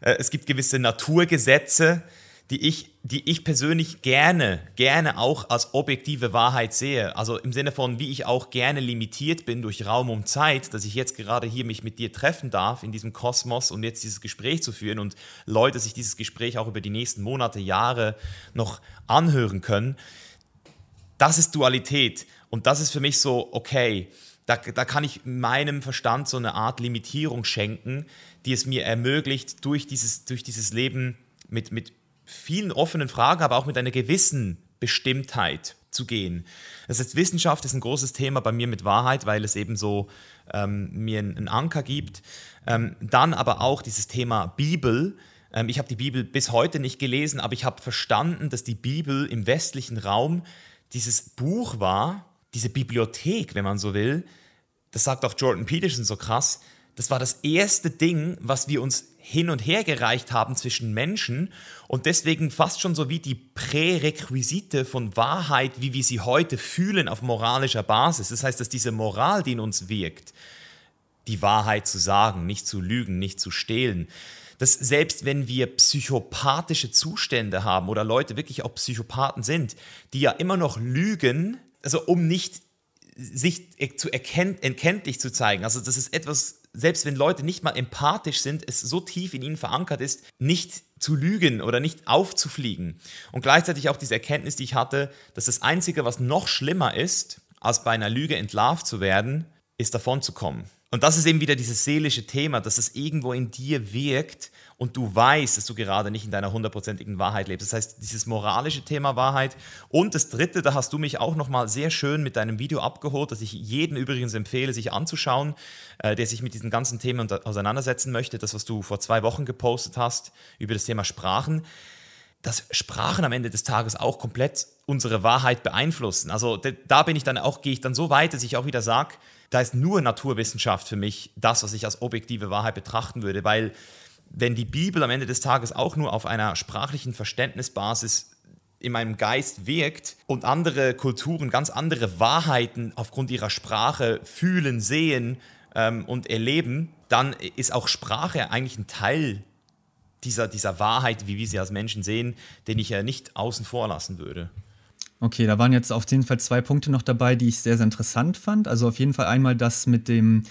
äh, es gibt gewisse Naturgesetze, die ich, die ich persönlich gerne, gerne auch als objektive Wahrheit sehe. Also im Sinne von, wie ich auch gerne limitiert bin durch Raum und Zeit, dass ich jetzt gerade hier mich mit dir treffen darf in diesem Kosmos und jetzt dieses Gespräch zu führen und Leute sich dieses Gespräch auch über die nächsten Monate, Jahre noch anhören können. Das ist Dualität und das ist für mich so, okay, da, da kann ich meinem Verstand so eine Art Limitierung schenken, die es mir ermöglicht, durch dieses, durch dieses Leben mit, mit vielen offenen Fragen, aber auch mit einer gewissen Bestimmtheit zu gehen. Das heißt, Wissenschaft ist ein großes Thema bei mir mit Wahrheit, weil es eben so ähm, mir einen Anker gibt. Ähm, dann aber auch dieses Thema Bibel. Ähm, ich habe die Bibel bis heute nicht gelesen, aber ich habe verstanden, dass die Bibel im westlichen Raum dieses Buch war, diese Bibliothek, wenn man so will. Das sagt auch Jordan Peterson so krass. Das war das erste Ding, was wir uns hin und her gereicht haben zwischen Menschen und deswegen fast schon so wie die Prärequisite von Wahrheit, wie wir sie heute fühlen auf moralischer Basis. Das heißt, dass diese Moral, die in uns wirkt, die Wahrheit zu sagen, nicht zu lügen, nicht zu stehlen, dass selbst wenn wir psychopathische Zustände haben oder Leute wirklich auch Psychopathen sind, die ja immer noch lügen, also um nicht sich zu erkennt, erkenntlich zu zeigen. Also das ist etwas selbst wenn Leute nicht mal empathisch sind, es so tief in ihnen verankert ist, nicht zu lügen oder nicht aufzufliegen. Und gleichzeitig auch diese Erkenntnis, die ich hatte, dass das Einzige, was noch schlimmer ist, als bei einer Lüge entlarvt zu werden, ist davon zu kommen. Und das ist eben wieder dieses seelische Thema, dass es irgendwo in dir wirkt und du weißt, dass du gerade nicht in deiner hundertprozentigen Wahrheit lebst. Das heißt, dieses moralische Thema Wahrheit. Und das dritte, da hast du mich auch nochmal sehr schön mit deinem Video abgeholt, das ich jedem übrigens empfehle, sich anzuschauen, äh, der sich mit diesen ganzen Themen auseinandersetzen möchte. Das, was du vor zwei Wochen gepostet hast über das Thema Sprachen dass Sprachen am Ende des Tages auch komplett unsere Wahrheit beeinflussen. Also da bin ich dann auch, gehe ich dann so weit, dass ich auch wieder sage, da ist nur Naturwissenschaft für mich das, was ich als objektive Wahrheit betrachten würde, weil wenn die Bibel am Ende des Tages auch nur auf einer sprachlichen Verständnisbasis in meinem Geist wirkt und andere Kulturen ganz andere Wahrheiten aufgrund ihrer Sprache fühlen, sehen ähm, und erleben, dann ist auch Sprache eigentlich ein Teil dieser, dieser Wahrheit, wie wir sie als Menschen sehen, den ich ja nicht außen vor lassen würde. Okay, da waren jetzt auf jeden Fall zwei Punkte noch dabei, die ich sehr, sehr interessant fand. Also auf jeden Fall einmal das mit dem,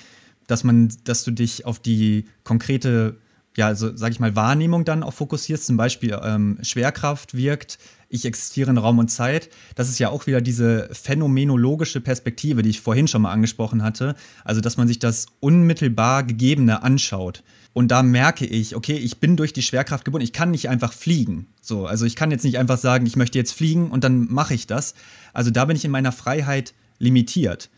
dass man, dass du dich auf die konkrete ja, also sag ich mal, Wahrnehmung dann auch fokussierst, zum Beispiel ähm, Schwerkraft wirkt, ich existiere in Raum und Zeit, das ist ja auch wieder diese phänomenologische Perspektive, die ich vorhin schon mal angesprochen hatte, also dass man sich das unmittelbar Gegebene anschaut. Und da merke ich, okay, ich bin durch die Schwerkraft gebunden, ich kann nicht einfach fliegen. So, also ich kann jetzt nicht einfach sagen, ich möchte jetzt fliegen und dann mache ich das. Also da bin ich in meiner Freiheit limitiert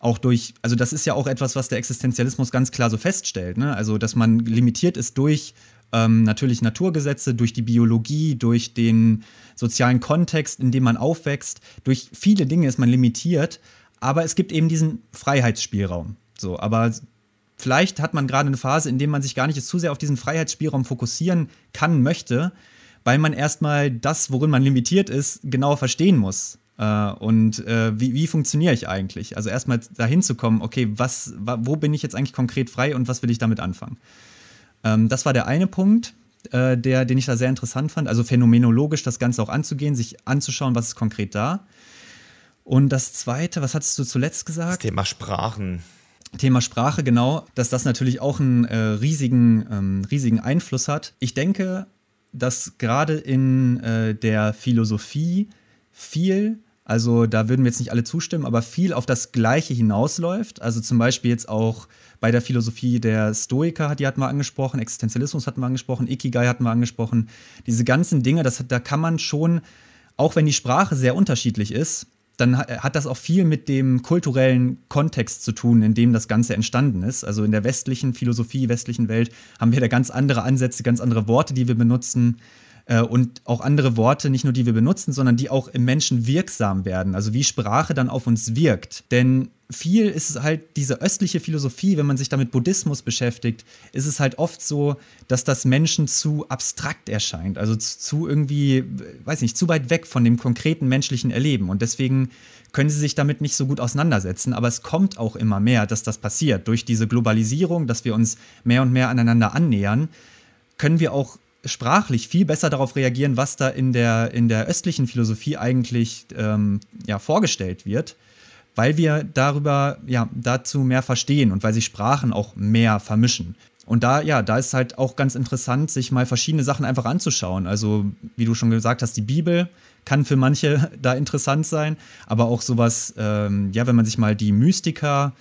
auch durch, also das ist ja auch etwas, was der Existenzialismus ganz klar so feststellt, ne? also dass man limitiert ist durch Ähm, natürlich Naturgesetze, durch die Biologie, durch den sozialen Kontext, in dem man aufwächst. Durch viele Dinge ist man limitiert, aber es gibt eben diesen Freiheitsspielraum. So, aber vielleicht hat man gerade eine Phase, in der man sich gar nicht zu sehr auf diesen Freiheitsspielraum fokussieren kann, möchte, weil man erstmal das, worin man limitiert ist, genau verstehen muss. Äh, und äh, wie, wie funktioniere ich eigentlich? Also erstmal dahin zu kommen, okay, was, wo bin ich jetzt eigentlich konkret frei und was will ich damit anfangen? Ähm, das war der eine Punkt, äh, der, den ich da sehr interessant fand. Also phänomenologisch das Ganze auch anzugehen, sich anzuschauen, was ist konkret da. Und das zweite, was hattest du zuletzt gesagt? Das Thema Sprachen. Thema Sprache, genau, dass das natürlich auch einen äh, riesigen, ähm, riesigen Einfluss hat. Ich denke, dass gerade in äh, der Philosophie viel also da würden wir jetzt nicht alle zustimmen, aber viel auf das Gleiche hinausläuft. Also zum Beispiel jetzt auch bei der Philosophie der Stoiker, die hatten wir angesprochen, Existenzialismus hatten wir angesprochen, Ikigai hatten wir angesprochen. Diese ganzen Dinge, das, da kann man schon, auch wenn die Sprache sehr unterschiedlich ist, dann hat das auch viel mit dem kulturellen Kontext zu tun, in dem das Ganze entstanden ist. Also in der westlichen Philosophie, westlichen Welt haben wir da ganz andere Ansätze, ganz andere Worte, die wir benutzen äh, und auch andere Worte, nicht nur die wir benutzen, sondern die auch im Menschen wirksam werden. Also wie Sprache dann auf uns wirkt. Denn viel ist es halt diese östliche Philosophie, wenn man sich damit Buddhismus beschäftigt, ist es halt oft so, dass das Menschen zu abstrakt erscheint, also zu irgendwie, weiß nicht, zu weit weg von dem konkreten menschlichen Erleben und deswegen können sie sich damit nicht so gut auseinandersetzen, aber es kommt auch immer mehr, dass das passiert durch diese Globalisierung, dass wir uns mehr und mehr aneinander annähern, können wir auch sprachlich viel besser darauf reagieren, was da in der, in der östlichen Philosophie eigentlich ähm, ja, vorgestellt wird, weil wir darüber ja, dazu mehr verstehen und weil sich Sprachen auch mehr vermischen. Und da, ja, da ist halt auch ganz interessant, sich mal verschiedene Sachen einfach anzuschauen. Also, wie du schon gesagt hast, die Bibel kann für manche da interessant sein, aber auch sowas, ähm, ja, wenn man sich mal die Mystiker äh,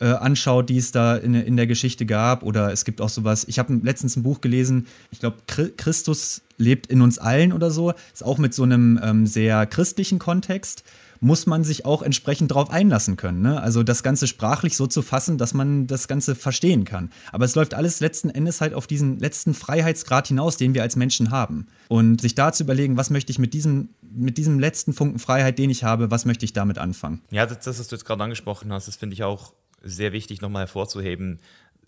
äh, anschaut, die es da in, in der Geschichte gab. Oder es gibt auch sowas, ich habe letztens ein Buch gelesen, ich glaube, Christus lebt in uns allen oder so. Ist auch mit so einem ähm, sehr christlichen Kontext muss man sich auch entsprechend darauf einlassen können. Ne? Also das Ganze sprachlich so zu fassen, dass man das Ganze verstehen kann. Aber es läuft alles letzten Endes halt auf diesen letzten Freiheitsgrad hinaus, den wir als Menschen haben. Und sich da zu überlegen, was möchte ich mit diesem, mit diesem letzten Funken Freiheit, den ich habe, was möchte ich damit anfangen? Ja, das, das was du jetzt gerade angesprochen hast, das finde ich auch sehr wichtig nochmal hervorzuheben.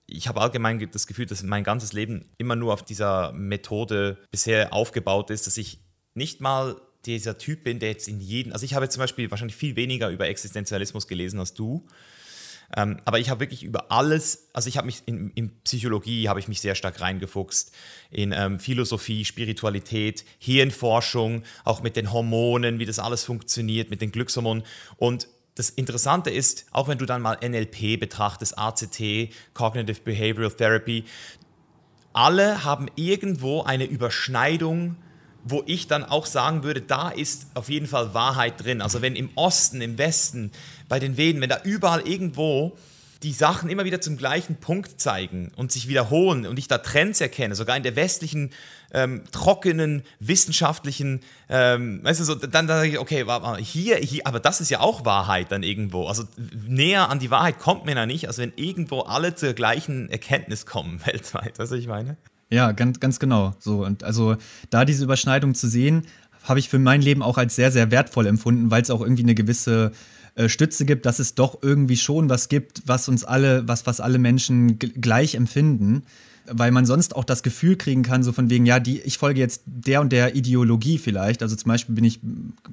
Ich habe allgemein das Gefühl, dass mein ganzes Leben immer nur auf dieser Methode bisher aufgebaut ist, dass ich nicht mal dieser Typ bin, der jetzt in jeden, also ich habe zum Beispiel wahrscheinlich viel weniger über Existenzialismus gelesen als du, ähm, aber ich habe wirklich über alles, also ich habe mich in, in, Psychologie habe ich mich sehr stark reingefuchst, in ähm, Philosophie, Spiritualität, Hirnforschung, auch mit den Hormonen, wie das alles funktioniert, mit den Glückshormonen und das Interessante ist, auch wenn du dann mal NLP betrachtest, ACT, Cognitive Behavioral Therapy, alle haben irgendwo eine Überschneidung, wo ich dann auch sagen würde, da ist auf jeden Fall Wahrheit drin. Also wenn im Osten, im Westen, bei den Veden, wenn da überall irgendwo die Sachen immer wieder zum gleichen Punkt zeigen und sich wiederholen und ich da Trends erkenne, sogar in der westlichen ähm, trockenen wissenschaftlichen, ähm, weißt du, so, dann, dann sage ich, okay, hier, hier, aber das ist ja auch Wahrheit dann irgendwo. Also näher an die Wahrheit kommt man ja nicht, als wenn irgendwo alle zur gleichen Erkenntnis kommen weltweit. Weißt du, was ich meine? Ja, ganz, ganz genau. So, und also da diese Überschneidung zu sehen, habe ich für mein Leben auch als sehr, sehr wertvoll empfunden, weil es auch irgendwie eine gewisse äh, Stütze gibt, dass es doch irgendwie schon was gibt, was uns alle, was, was alle Menschen gleich empfinden. Weil man sonst auch das Gefühl kriegen kann, so von wegen, ja, die, ich folge jetzt der und der Ideologie vielleicht. Also zum Beispiel bin ich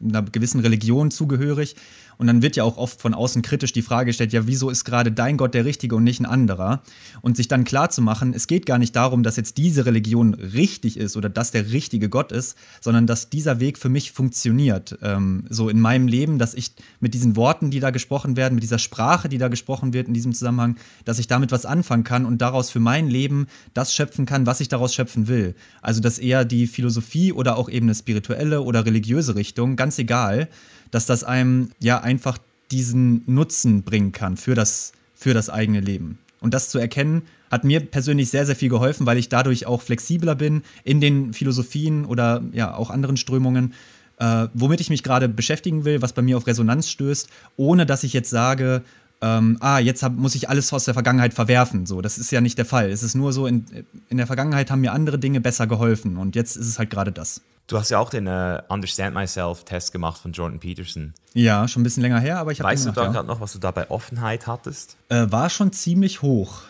einer gewissen Religion zugehörig und dann wird ja auch oft von außen kritisch die Frage gestellt, ja, wieso ist gerade dein Gott der richtige und nicht ein anderer? Und sich dann klar zu machen, es geht gar nicht darum, dass jetzt diese Religion richtig ist oder dass der richtige Gott ist, sondern dass dieser Weg für mich funktioniert. Ähm, so in meinem Leben, dass ich mit diesen Worten, die da gesprochen werden, mit dieser Sprache, die da gesprochen wird in diesem Zusammenhang, dass ich damit was anfangen kann und daraus für mein Leben das schöpfen kann, was ich daraus schöpfen will. Also dass eher die Philosophie oder auch eben eine spirituelle oder religiöse Richtung, ganz egal, dass das einem ja einfach diesen Nutzen bringen kann für das, für das eigene Leben. Und das zu erkennen, hat mir persönlich sehr, sehr viel geholfen, weil ich dadurch auch flexibler bin in den Philosophien oder ja auch anderen Strömungen, äh, womit ich mich gerade beschäftigen will, was bei mir auf Resonanz stößt, ohne dass ich jetzt sage, ähm, ah, jetzt hab, muss ich alles aus der Vergangenheit verwerfen. So, das ist ja nicht der Fall. Es ist nur so, in, in der Vergangenheit haben mir andere Dinge besser geholfen und jetzt ist es halt gerade das. Du hast ja auch den uh, Understand Myself-Test gemacht von Jordan Peterson. Ja, schon ein bisschen länger her, aber ich habe Weißt du da ja. gerade noch, was du da bei Offenheit hattest? Äh, war schon ziemlich hoch,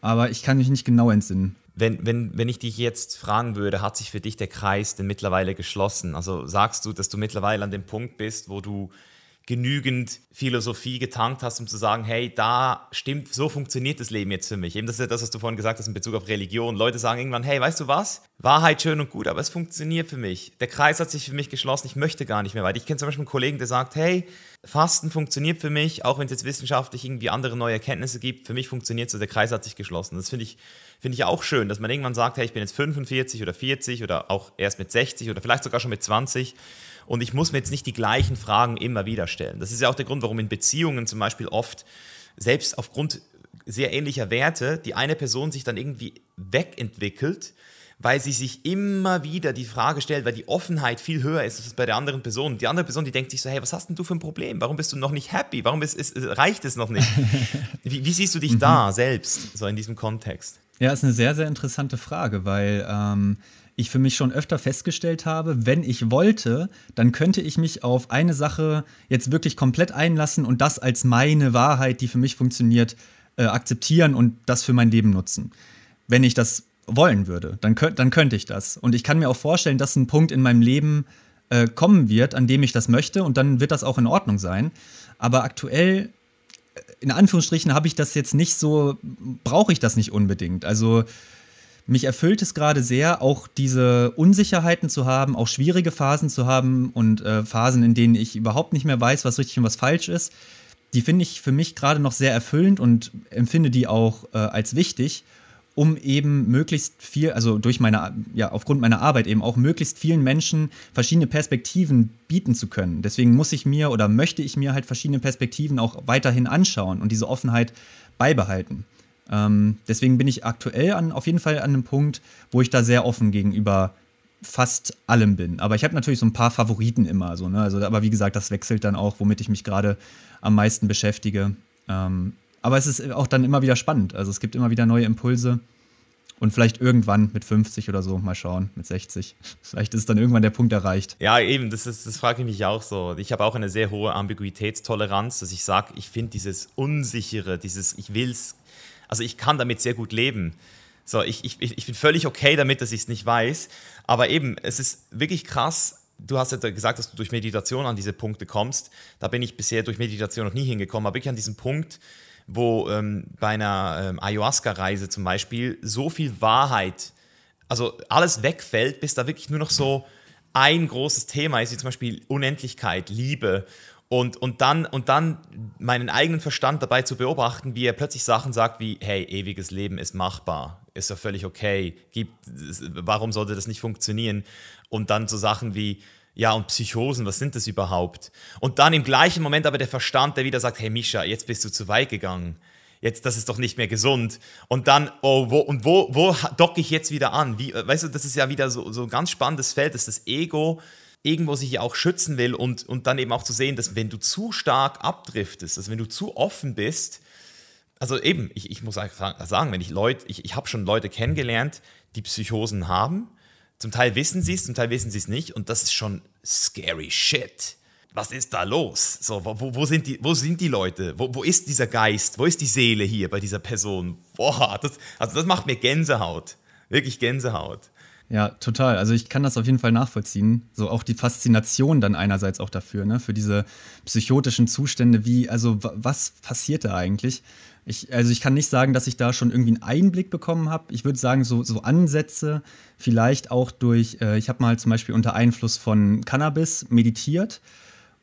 aber ich kann mich nicht genau entsinnen. Wenn, wenn, wenn ich dich jetzt fragen würde, hat sich für dich der Kreis denn mittlerweile geschlossen? Also sagst du, dass du mittlerweile an dem Punkt bist, wo du genügend Philosophie getankt hast, um zu sagen, hey, da stimmt, so funktioniert das Leben jetzt für mich. Eben das ist ja das, was du vorhin gesagt hast in Bezug auf Religion. Leute sagen irgendwann, hey, weißt du was? Wahrheit schön und gut, aber es funktioniert für mich. Der Kreis hat sich für mich geschlossen, ich möchte gar nicht mehr weiter. Ich kenne zum Beispiel einen Kollegen, der sagt, hey, Fasten funktioniert für mich, auch wenn es jetzt wissenschaftlich irgendwie andere neue Erkenntnisse gibt, für mich funktioniert so, der Kreis hat sich geschlossen. Das finde ich, finde ich auch schön, dass man irgendwann sagt, hey, ich bin jetzt 45 oder 40 oder auch erst mit 60 oder vielleicht sogar schon mit 20 und ich muss mir jetzt nicht die gleichen Fragen immer wieder stellen. Das ist ja auch der Grund, warum in Beziehungen zum Beispiel oft, selbst aufgrund sehr ähnlicher Werte, die eine Person sich dann irgendwie wegentwickelt, weil sie sich immer wieder die Frage stellt, weil die Offenheit viel höher ist als bei der anderen Person. Die andere Person, die denkt sich so, hey, was hast denn du für ein Problem? Warum bist du noch nicht happy? Warum ist, ist, reicht es noch nicht? Wie, wie siehst du dich mhm. da selbst, so in diesem Kontext? Ja, ist eine sehr, sehr interessante Frage, weil ähm, ich für mich schon öfter festgestellt habe, wenn ich wollte, dann könnte ich mich auf eine Sache jetzt wirklich komplett einlassen und das als meine Wahrheit, die für mich funktioniert, äh, akzeptieren und das für mein Leben nutzen. Wenn ich das wollen würde, dann, könnt, dann könnte ich das. Und ich kann mir auch vorstellen, dass ein Punkt in meinem Leben äh, kommen wird, an dem ich das möchte und dann wird das auch in Ordnung sein. Aber aktuell äh, in Anführungsstrichen habe ich das jetzt nicht so, brauche ich das nicht unbedingt. Also mich erfüllt es gerade sehr, auch diese Unsicherheiten zu haben, auch schwierige Phasen zu haben und äh, Phasen, in denen ich überhaupt nicht mehr weiß, was richtig und was falsch ist. Die finde ich für mich gerade noch sehr erfüllend und empfinde die auch äh, als wichtig, um eben möglichst viel, also durch meine, ja, aufgrund meiner Arbeit eben auch möglichst vielen Menschen verschiedene Perspektiven bieten zu können. Deswegen muss ich mir oder möchte ich mir halt verschiedene Perspektiven auch weiterhin anschauen und diese Offenheit beibehalten. Ähm, deswegen bin ich aktuell an, auf jeden Fall an einem Punkt, wo ich da sehr offen gegenüber fast allem bin. Aber ich habe natürlich so ein paar Favoriten immer. So, ne? also, aber wie gesagt, das wechselt dann auch, womit ich mich gerade am meisten beschäftige. Ähm, aber es ist auch dann immer wieder spannend. Also es gibt immer wieder neue Impulse. Und vielleicht irgendwann mit 50 oder so, mal schauen, mit 60. Vielleicht ist dann irgendwann der Punkt erreicht. Ja, eben, das, ist, das frage ich mich auch so. Ich habe auch eine sehr hohe Ambiguitätstoleranz, dass ich sage, ich finde dieses Unsichere, dieses, ich will es also ich kann damit sehr gut leben. So, ich, ich, ich bin völlig okay damit, dass ich es nicht weiß. Aber eben, es ist wirklich krass. Du hast ja gesagt, dass du durch Meditation an diese Punkte kommst. Da bin ich bisher durch Meditation noch nie hingekommen. Aber wirklich an diesem Punkt, wo ähm, bei einer ähm, Ayahuasca-Reise zum Beispiel so viel Wahrheit, also alles wegfällt, bis da wirklich nur noch so ein großes Thema ist, wie zum Beispiel Unendlichkeit, Liebe und, und, dann, und dann meinen eigenen Verstand dabei zu beobachten, wie er plötzlich Sachen sagt wie, hey, ewiges Leben ist machbar, ist doch völlig okay, gibt, warum sollte das nicht funktionieren? Und dann so Sachen wie, ja, und Psychosen, was sind das überhaupt? Und dann im gleichen Moment aber der Verstand, der wieder sagt, hey Mischa, jetzt bist du zu weit gegangen. Jetzt, das ist doch nicht mehr gesund. Und dann, oh, wo, und wo, wo docke ich jetzt wieder an? Wie, weißt du, das ist ja wieder so, so ein ganz spannendes Feld, dass das Ego irgendwo sich auch schützen will und, und dann eben auch zu sehen, dass wenn du zu stark abdriftest, also wenn du zu offen bist, also eben, ich, ich muss einfach sagen, wenn ich Leute, ich, ich habe schon Leute kennengelernt, die Psychosen haben. Zum Teil wissen sie es, zum Teil wissen sie es nicht und das ist schon scary shit. Was ist da los? So, wo, wo, sind, die, wo sind die Leute? Wo, wo ist dieser Geist? Wo ist die Seele hier bei dieser Person? Boah, das, also das macht mir Gänsehaut. Wirklich Gänsehaut. Ja, total. Also ich kann das auf jeden Fall nachvollziehen. So auch die Faszination dann einerseits auch dafür, ne? Für diese psychotischen Zustände, wie, also was passiert da eigentlich? Ich, also ich kann nicht sagen, dass ich da schon irgendwie einen Einblick bekommen habe. Ich würde sagen, so, so Ansätze, vielleicht auch durch, äh, ich habe mal zum Beispiel unter Einfluss von Cannabis meditiert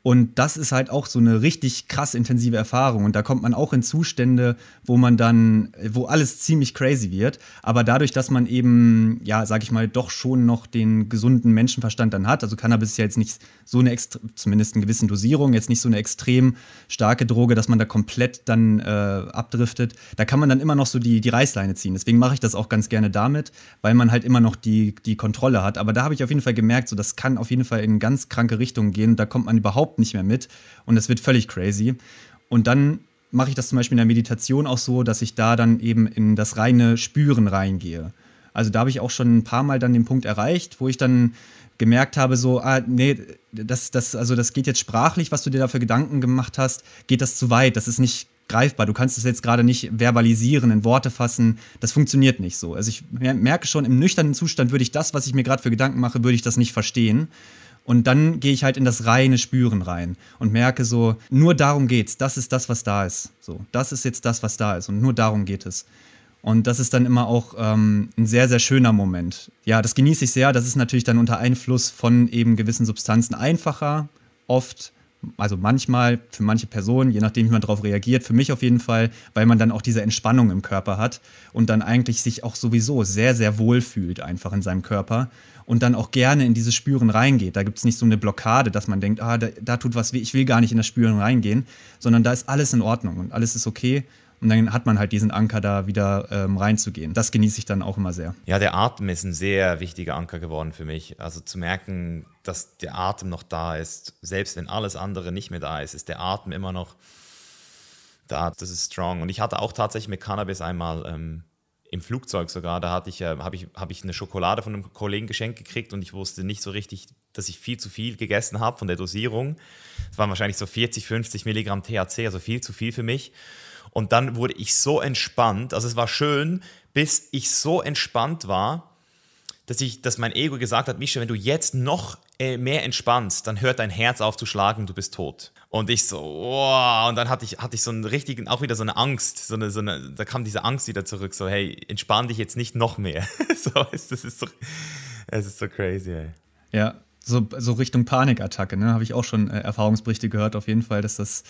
und das ist halt auch so eine richtig krass intensive Erfahrung. Und da kommt man auch in Zustände, wo man dann, wo alles ziemlich crazy wird. Aber dadurch, dass man eben, ja, sag ich mal, doch schon noch den gesunden Menschenverstand dann hat, also Cannabis ist ja jetzt nicht so eine, zumindest in gewissen Dosierung, jetzt nicht so eine extrem starke Droge, dass man da komplett dann äh, abdriftet. Da kann man dann immer noch so die, die Reißleine ziehen. Deswegen mache ich das auch ganz gerne damit, weil man halt immer noch die, die Kontrolle hat. Aber da habe ich auf jeden Fall gemerkt, so das kann auf jeden Fall in ganz kranke Richtungen gehen. Da kommt man überhaupt nicht mehr mit und es wird völlig crazy. Und dann mache ich das zum Beispiel in der Meditation auch so, dass ich da dann eben in das reine Spüren reingehe. Also da habe ich auch schon ein paar Mal dann den Punkt erreicht, wo ich dann gemerkt habe, so, ah, nee, das, das, also das geht jetzt sprachlich, was du dir da für Gedanken gemacht hast, geht das zu weit. Das ist nicht greifbar. Du kannst es jetzt gerade nicht verbalisieren, in Worte fassen. Das funktioniert nicht so. Also ich merke schon, im nüchternen Zustand würde ich das, was ich mir gerade für Gedanken mache, würde ich das nicht verstehen. Und dann gehe ich halt in das reine Spüren rein und merke so, nur darum geht's. Das ist das, was da ist. So, das ist jetzt das, was da ist. Und nur darum geht es. Und das ist dann immer auch ähm, ein sehr, sehr schöner Moment. Ja, das genieße ich sehr. Das ist natürlich dann unter Einfluss von eben gewissen Substanzen einfacher, oft. Also manchmal für manche Personen, je nachdem, wie man darauf reagiert, für mich auf jeden Fall, weil man dann auch diese Entspannung im Körper hat und dann eigentlich sich auch sowieso sehr, sehr wohl fühlt einfach in seinem Körper und dann auch gerne in dieses Spüren reingeht. Da gibt es nicht so eine Blockade, dass man denkt, ah, da, da tut was weh, ich will gar nicht in das Spüren reingehen, sondern da ist alles in Ordnung und alles ist okay und dann hat man halt diesen Anker da wieder ähm, reinzugehen. Das genieße ich dann auch immer sehr. Ja, der Atem ist ein sehr wichtiger Anker geworden für mich. Also zu merken, dass der Atem noch da ist, selbst wenn alles andere nicht mehr da ist, ist der Atem immer noch da. Das ist strong. Und ich hatte auch tatsächlich mit Cannabis einmal ähm, im Flugzeug sogar, da hatte ich, äh, habe ich, hab ich eine Schokolade von einem Kollegen geschenkt gekriegt und ich wusste nicht so richtig, dass ich viel zu viel gegessen habe von der Dosierung. Es waren wahrscheinlich so 40, 50 Milligramm THC, also viel zu viel für mich. Und dann wurde ich so entspannt, also es war schön, bis ich so entspannt war, dass, ich, dass mein Ego gesagt hat, Mischa, wenn du jetzt noch äh, mehr entspannst, dann hört dein Herz auf zu schlagen, du bist tot. Und ich so, wow, und dann hatte ich, hatte ich so einen richtigen, auch wieder so eine Angst, so eine, so eine, da kam diese Angst wieder zurück, so, hey, entspann dich jetzt nicht noch mehr. so, das ist so, es ist so crazy, ey. Ja, so, so Richtung Panikattacke, ne? Habe ich auch schon äh, Erfahrungsberichte gehört, auf jeden Fall, dass das,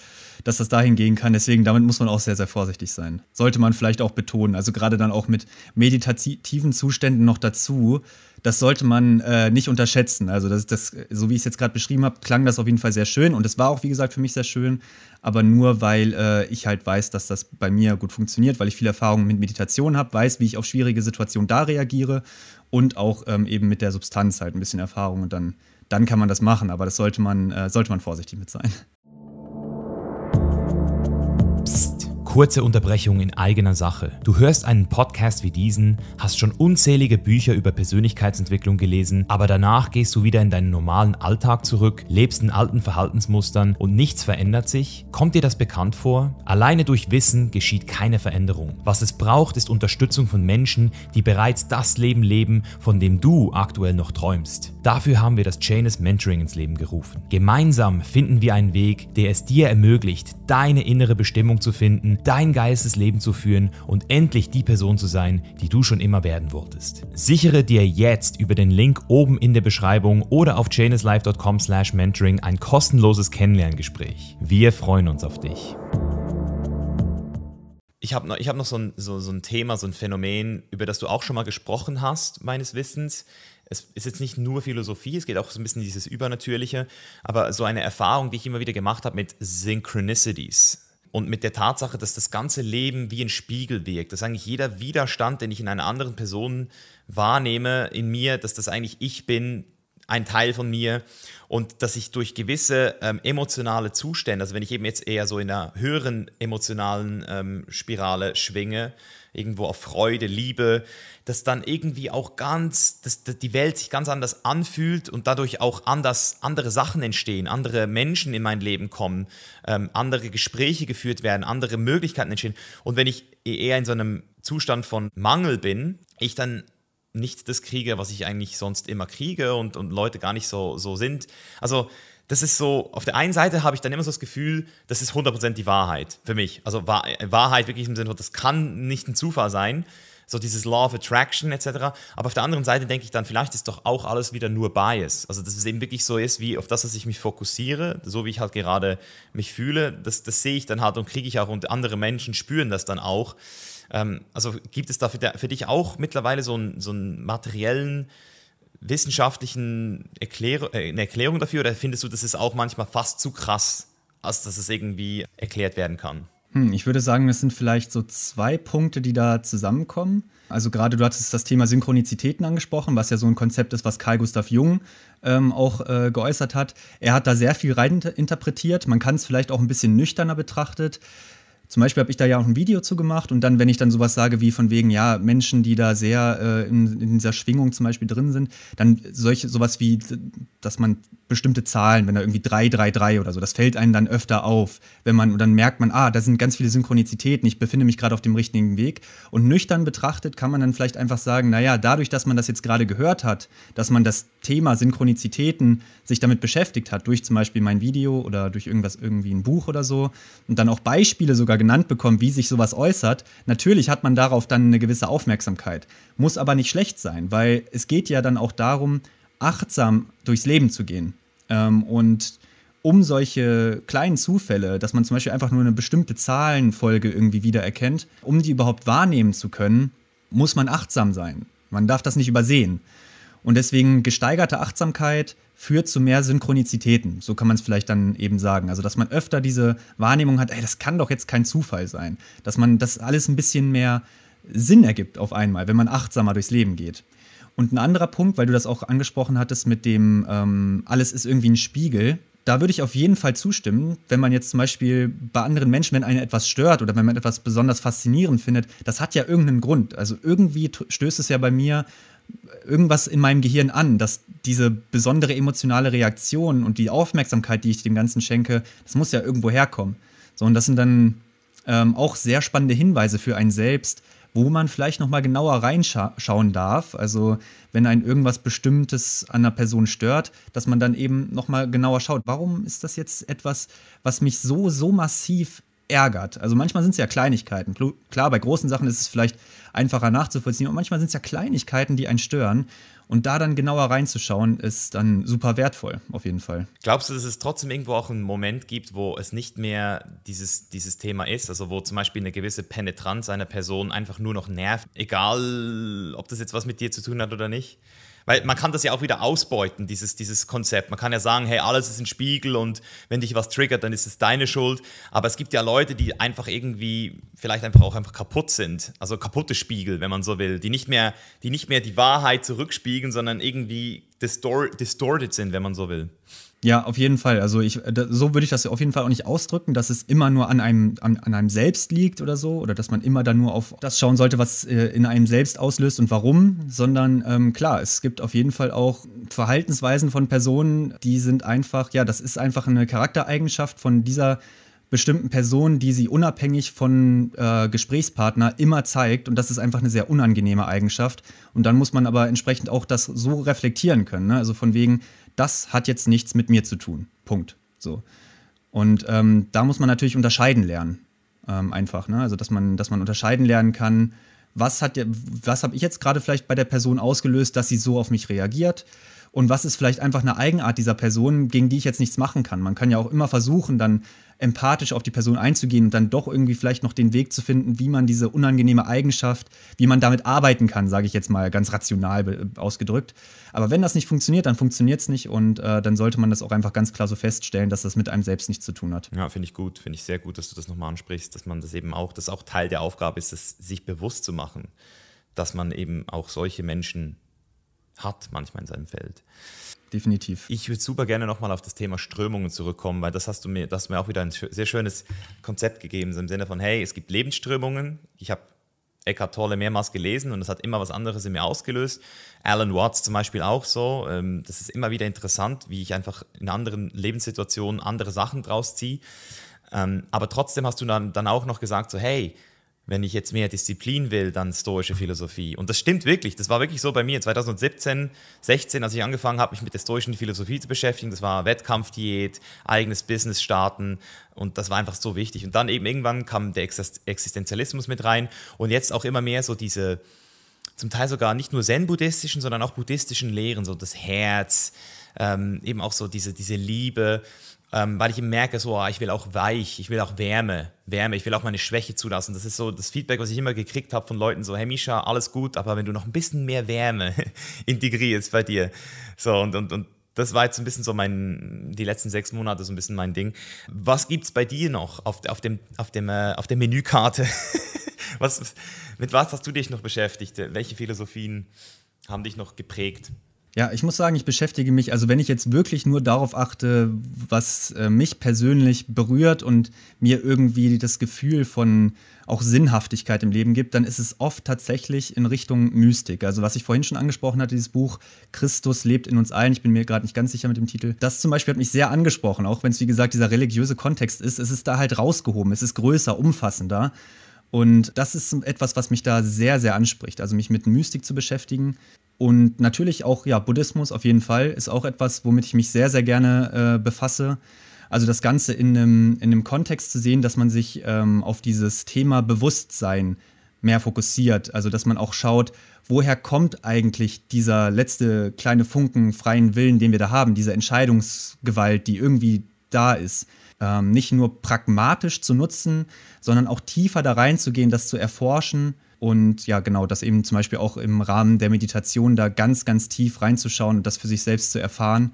dass das dahin gehen kann. Deswegen, damit muss man auch sehr, sehr vorsichtig sein. Sollte man vielleicht auch betonen. Also gerade dann auch mit meditativen Zuständen noch dazu, das sollte man äh, nicht unterschätzen. Also, das, das, so wie ich es jetzt gerade beschrieben habe, klang das auf jeden Fall sehr schön. Und es war auch, wie gesagt, für mich sehr schön. Aber nur, weil äh, ich halt weiß, dass das bei mir gut funktioniert, weil ich viel Erfahrung mit Meditation habe, weiß, wie ich auf schwierige Situationen da reagiere und auch ähm, eben mit der Substanz halt ein bisschen Erfahrung und dann, dann kann man das machen, aber das sollte man, äh, sollte man vorsichtig mit sein. Kurze Unterbrechung in eigener Sache. Du hörst einen Podcast wie diesen, hast schon unzählige Bücher über Persönlichkeitsentwicklung gelesen, aber danach gehst du wieder in deinen normalen Alltag zurück, lebst in alten Verhaltensmustern und nichts verändert sich? Kommt dir das bekannt vor? Alleine durch Wissen geschieht keine Veränderung. Was es braucht, ist Unterstützung von Menschen, die bereits das Leben leben, von dem du aktuell noch träumst. Dafür haben wir das Chainless Mentoring ins Leben gerufen. Gemeinsam finden wir einen Weg, der es dir ermöglicht, deine innere Bestimmung zu finden, dein geistes Leben zu führen und endlich die Person zu sein, die du schon immer werden wolltest. Sichere dir jetzt über den Link oben in der Beschreibung oder auf chainislife.com/mentoring ein kostenloses Kennenlerngespräch. Wir freuen uns auf dich. Ich habe noch, hab noch so, ein, so, so ein Thema, so ein Phänomen, über das du auch schon mal gesprochen hast, meines Wissens es ist jetzt nicht nur Philosophie, es geht auch so ein bisschen dieses Übernatürliche, aber so eine Erfahrung, die ich immer wieder gemacht habe mit Synchronicities und mit der Tatsache, dass das ganze Leben wie ein Spiegel wirkt, dass eigentlich jeder Widerstand, den ich in einer anderen Person wahrnehme, in mir, dass das eigentlich ich bin, ein Teil von mir. Und dass ich durch gewisse ähm, emotionale Zustände, also wenn ich eben jetzt eher so in einer höheren emotionalen ähm, Spirale schwinge, irgendwo auf Freude, Liebe, dass dann irgendwie auch ganz, dass, die Welt sich ganz anders anfühlt und dadurch auch anders, andere Sachen entstehen, andere Menschen in mein Leben kommen, ähm, andere Gespräche geführt werden, andere Möglichkeiten entstehen. Und wenn ich eher in so einem Zustand von Mangel bin, ich dann nicht das kriege, was ich eigentlich sonst immer kriege und, und Leute gar nicht so, so sind. Also das ist so, auf der einen Seite habe ich dann immer so das Gefühl, das ist 100% die Wahrheit für mich. Also Wahrheit wirklich im Sinne das kann nicht ein Zufall sein, so dieses Law of Attraction etc. Aber auf der anderen Seite denke ich dann, vielleicht ist doch auch alles wieder nur Bias. Also dass es eben wirklich so ist, wie auf das, dass ich mich fokussiere, so wie ich halt gerade mich fühle, das, das sehe ich dann halt und kriege ich auch und andere Menschen spüren das dann auch. Ähm, also gibt es da für, für, dich auch mittlerweile so, ein, so einen materiellen wissenschaftlichen Erklär äh, eine Erklärung dafür oder findest du, das ist auch manchmal fast zu krass, als dass es irgendwie erklärt werden kann? Hm, ich würde sagen, es sind vielleicht so zwei Punkte, die da zusammenkommen. Also gerade du hattest das Thema Synchronizitäten angesprochen, was ja so ein Konzept ist, was Carl Gustav Jung ähm, auch äh, geäußert hat. Er hat da sehr viel rein interpretiert. Man kann es vielleicht auch ein bisschen nüchterner betrachtet Zum Beispiel habe ich da ja auch ein Video zu gemacht und dann, wenn ich dann sowas sage wie von wegen, ja, Menschen, die da sehr äh, in, in, dieser Schwingung zum Beispiel drin sind, dann solche, sowas wie, dass man bestimmte Zahlen, wenn da irgendwie 3, 3, 3 oder so, das fällt einem dann öfter auf, wenn man, und dann merkt man, ah, da sind ganz viele Synchronizitäten, ich befinde mich gerade auf dem richtigen Weg. Und nüchtern betrachtet kann man dann vielleicht einfach sagen, naja, dadurch, dass man das jetzt gerade gehört hat, dass man das Thema Synchronizitäten sich damit beschäftigt hat, durch zum Beispiel mein Video oder durch irgendwas, irgendwie ein Buch oder so, und dann auch Beispiele sogar genannt bekommen, wie sich sowas äußert, natürlich hat man darauf dann eine gewisse Aufmerksamkeit. Muss aber nicht schlecht sein, weil es geht ja dann auch darum, achtsam durchs Leben zu gehen. Ähm, und um solche kleinen Zufälle, dass man zum Beispiel einfach nur eine bestimmte Zahlenfolge irgendwie wiedererkennt, um die überhaupt wahrnehmen zu können, muss man achtsam sein. Man darf das nicht übersehen. Und deswegen gesteigerte Achtsamkeit führt zu mehr Synchronizitäten. So kann man es vielleicht dann eben sagen. Also, dass man öfter diese Wahrnehmung hat, ey, das kann doch jetzt kein Zufall sein. Dass man das alles ein bisschen mehr Sinn ergibt auf einmal, wenn man achtsamer durchs Leben geht. Und ein anderer Punkt, weil du das auch angesprochen hattest mit dem, ähm, alles ist irgendwie ein Spiegel, da würde ich auf jeden Fall zustimmen, wenn man jetzt zum Beispiel bei anderen Menschen, wenn einen etwas stört oder wenn man etwas besonders faszinierend findet, das hat ja irgendeinen Grund. Also irgendwie stößt es ja bei mir irgendwas in meinem Gehirn an, dass diese besondere emotionale Reaktion und die Aufmerksamkeit, die ich dem Ganzen schenke, das muss ja irgendwo herkommen. So, und das sind dann ähm, auch sehr spannende Hinweise für einen selbst, wo man vielleicht nochmal genauer reinschauen darf. Also wenn ein irgendwas Bestimmtes an einer Person stört, dass man dann eben nochmal genauer schaut, warum ist das jetzt etwas, was mich so, so massiv ärgert. Also manchmal sind es ja Kleinigkeiten. Klar, bei großen Sachen ist es vielleicht einfacher nachzuvollziehen, aber manchmal sind es ja Kleinigkeiten, die einen stören. Und da dann genauer reinzuschauen, ist dann super wertvoll, auf jeden Fall. Glaubst du, dass es trotzdem irgendwo auch einen Moment gibt, wo es nicht mehr dieses, dieses Thema ist? Also wo zum Beispiel eine gewisse Penetranz einer Person einfach nur noch nervt, egal ob das jetzt was mit dir zu tun hat oder nicht? Weil man kann das ja auch wieder ausbeuten, dieses, dieses Konzept. Man kann ja sagen, hey, alles ist ein Spiegel und wenn dich was triggert, dann ist es deine Schuld. Aber es gibt ja Leute, die einfach irgendwie, vielleicht einfach auch einfach kaputt sind. Also kaputte Spiegel, wenn man so will, die nicht mehr die, nicht mehr die Wahrheit zurückspiegeln, sondern irgendwie distorted sind, wenn man so will. Ja, auf jeden Fall. Also ich, so würde ich das auf jeden Fall auch nicht ausdrücken, dass es immer nur an einem, an, an einem selbst liegt oder so, oder dass man immer dann nur auf das schauen sollte, was äh, in einem selbst auslöst und warum, sondern ähm, klar, es gibt auf jeden Fall auch Verhaltensweisen von Personen, die sind einfach, ja, das ist einfach eine Charaktereigenschaft von dieser bestimmten Person, die sie unabhängig von äh, Gesprächspartner immer zeigt. Und das ist einfach eine sehr unangenehme Eigenschaft. Und dann muss man aber entsprechend auch das so reflektieren können. Ne? Also von wegen, das hat jetzt nichts mit mir zu tun. Punkt. So. Und ähm, da muss man natürlich unterscheiden lernen. Ähm, einfach, ne? Also, dass man, dass man unterscheiden lernen kann, was hat was habe ich jetzt gerade vielleicht bei der Person ausgelöst, dass sie so auf mich reagiert? Und was ist vielleicht einfach eine Eigenart dieser Person, gegen die ich jetzt nichts machen kann? Man kann ja auch immer versuchen, dann empathisch auf die Person einzugehen und dann doch irgendwie vielleicht noch den Weg zu finden, wie man diese unangenehme Eigenschaft, wie man damit arbeiten kann, sage ich jetzt mal ganz rational ausgedrückt. Aber wenn das nicht funktioniert, dann funktioniert es nicht und äh, dann sollte man das auch einfach ganz klar so feststellen, dass das mit einem selbst nichts zu tun hat. Ja, finde ich gut, finde ich sehr gut, dass du das nochmal ansprichst, dass man das eben auch, dass auch Teil der Aufgabe ist, es sich bewusst zu machen, dass man eben auch solche Menschen hat manchmal in seinem Feld definitiv. Ich würde super gerne nochmal auf das Thema Strömungen zurückkommen, weil das hast du mir, das hast mir auch wieder ein sehr schönes Konzept gegeben, im Sinne von, hey, es gibt Lebensströmungen. Ich habe Eckhart Tolle mehrmals gelesen und es hat immer was anderes in mir ausgelöst. Alan Watts zum Beispiel auch so. Ähm, das ist immer wieder interessant, wie ich einfach in anderen Lebenssituationen andere Sachen draus ziehe. Ähm, aber trotzdem hast du dann, dann auch noch gesagt, so, hey, wenn ich jetzt mehr Disziplin will, dann stoische Philosophie. Und das stimmt wirklich. Das war wirklich so bei mir 2017, 16, als ich angefangen habe, mich mit der stoischen Philosophie zu beschäftigen. Das war Wettkampfdiät, eigenes Business starten und das war einfach so wichtig. Und dann eben irgendwann kam der Existenzialismus mit rein und jetzt auch immer mehr so diese, zum Teil sogar nicht nur zen-buddhistischen, sondern auch buddhistischen Lehren, so das Herz, ähm, eben auch so diese, diese Liebe ähm, weil ich merke, so, ah, ich will auch weich, ich will auch Wärme, Wärme, ich will auch meine Schwäche zulassen. Das ist so das Feedback, was ich immer gekriegt habe von Leuten, so, hey Misha, alles gut, aber wenn du noch ein bisschen mehr Wärme integrierst bei dir. So, und, und, und das war jetzt ein bisschen so mein, die letzten sechs Monate so ein bisschen mein Ding. Was gibt es bei dir noch auf, auf, dem, auf, dem, äh, auf der Menükarte? was, mit was hast du dich noch beschäftigt? Welche Philosophien haben dich noch geprägt? Ja, ich muss sagen, ich beschäftige mich, also wenn ich jetzt wirklich nur darauf achte, was äh, mich persönlich berührt und mir irgendwie das Gefühl von auch Sinnhaftigkeit im Leben gibt, dann ist es oft tatsächlich in Richtung Mystik. Also was ich vorhin schon angesprochen hatte, dieses Buch Christus lebt in uns allen, ich bin mir gerade nicht ganz sicher mit dem Titel. Das zum Beispiel hat mich sehr angesprochen, auch wenn es wie gesagt dieser religiöse Kontext ist. Es ist da halt rausgehoben, es ist größer, umfassender. Und das ist etwas, was mich da sehr, sehr anspricht. Also mich mit Mystik zu beschäftigen. Und natürlich auch, ja, Buddhismus auf jeden Fall ist auch etwas, womit ich mich sehr, sehr gerne äh, befasse. Also das Ganze in einem, in einem Kontext zu sehen, dass man sich ähm, auf dieses Thema Bewusstsein mehr fokussiert. Also dass man auch schaut, woher kommt eigentlich dieser letzte kleine Funken freien Willen, den wir da haben, diese Entscheidungsgewalt, die irgendwie da ist. Ähm, nicht nur pragmatisch zu nutzen, sondern auch tiefer da reinzugehen, das zu erforschen und ja, genau, das eben zum Beispiel auch im Rahmen der Meditation da ganz, ganz tief reinzuschauen und das für sich selbst zu erfahren.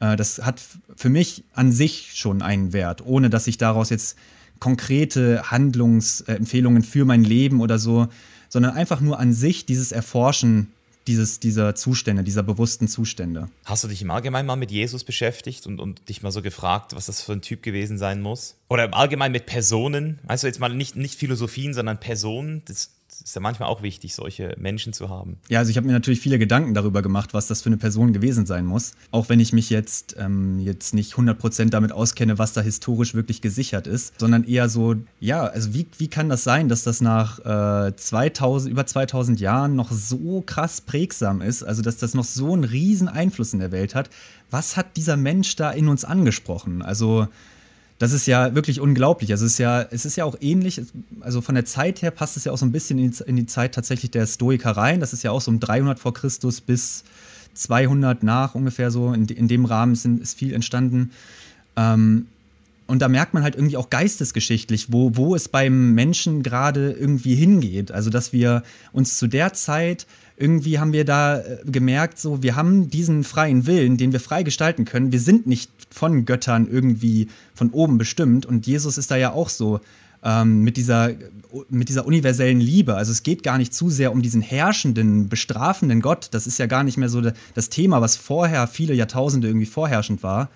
Äh, das hat für mich an sich schon einen Wert, ohne dass ich daraus jetzt konkrete Handlungsempfehlungen für mein Leben oder so, sondern einfach nur an sich dieses Erforschen dieses, dieser Zustände, dieser bewussten Zustände. Hast du dich im Allgemeinen mal mit Jesus beschäftigt und, und dich mal so gefragt, was das für ein Typ gewesen sein muss? Oder im Allgemeinen mit Personen? Also jetzt mal nicht, nicht Philosophien, sondern Personen. Das, ist ja manchmal auch wichtig, solche Menschen zu haben. Ja, also ich habe mir natürlich viele Gedanken darüber gemacht, was das für eine Person gewesen sein muss. Auch wenn ich mich jetzt, ähm, jetzt nicht 100% damit auskenne, was da historisch wirklich gesichert ist, sondern eher so, ja, also wie, wie kann das sein, dass das nach äh, 2000, über 2000 Jahren noch so krass prägsam ist, also dass das noch so einen riesen Einfluss in der Welt hat. Was hat dieser Mensch da in uns angesprochen? Also das ist ja wirklich unglaublich. Also es ist ja, es ist ja auch ähnlich, also von der Zeit her passt es ja auch so ein bisschen in die, Zeit tatsächlich der Stoiker rein. Das ist ja auch so um 300 vor Christus bis 200 nach ungefähr so. In, in dem Rahmen ist, ist viel entstanden. Ähm, und da merkt man halt irgendwie auch geistesgeschichtlich, wo, wo es beim Menschen gerade irgendwie hingeht. Also, dass wir uns zu der Zeit irgendwie haben wir da äh, gemerkt, so, wir haben diesen freien Willen, den wir frei gestalten können. Wir sind nicht von Göttern irgendwie von oben bestimmt. Und Jesus ist da ja auch so ähm, mit, dieser, mit dieser universellen Liebe. Also es geht gar nicht zu sehr um diesen herrschenden, bestrafenden Gott. Das ist ja gar nicht mehr so das Thema, was vorher viele Jahrtausende irgendwie vorherrschend war,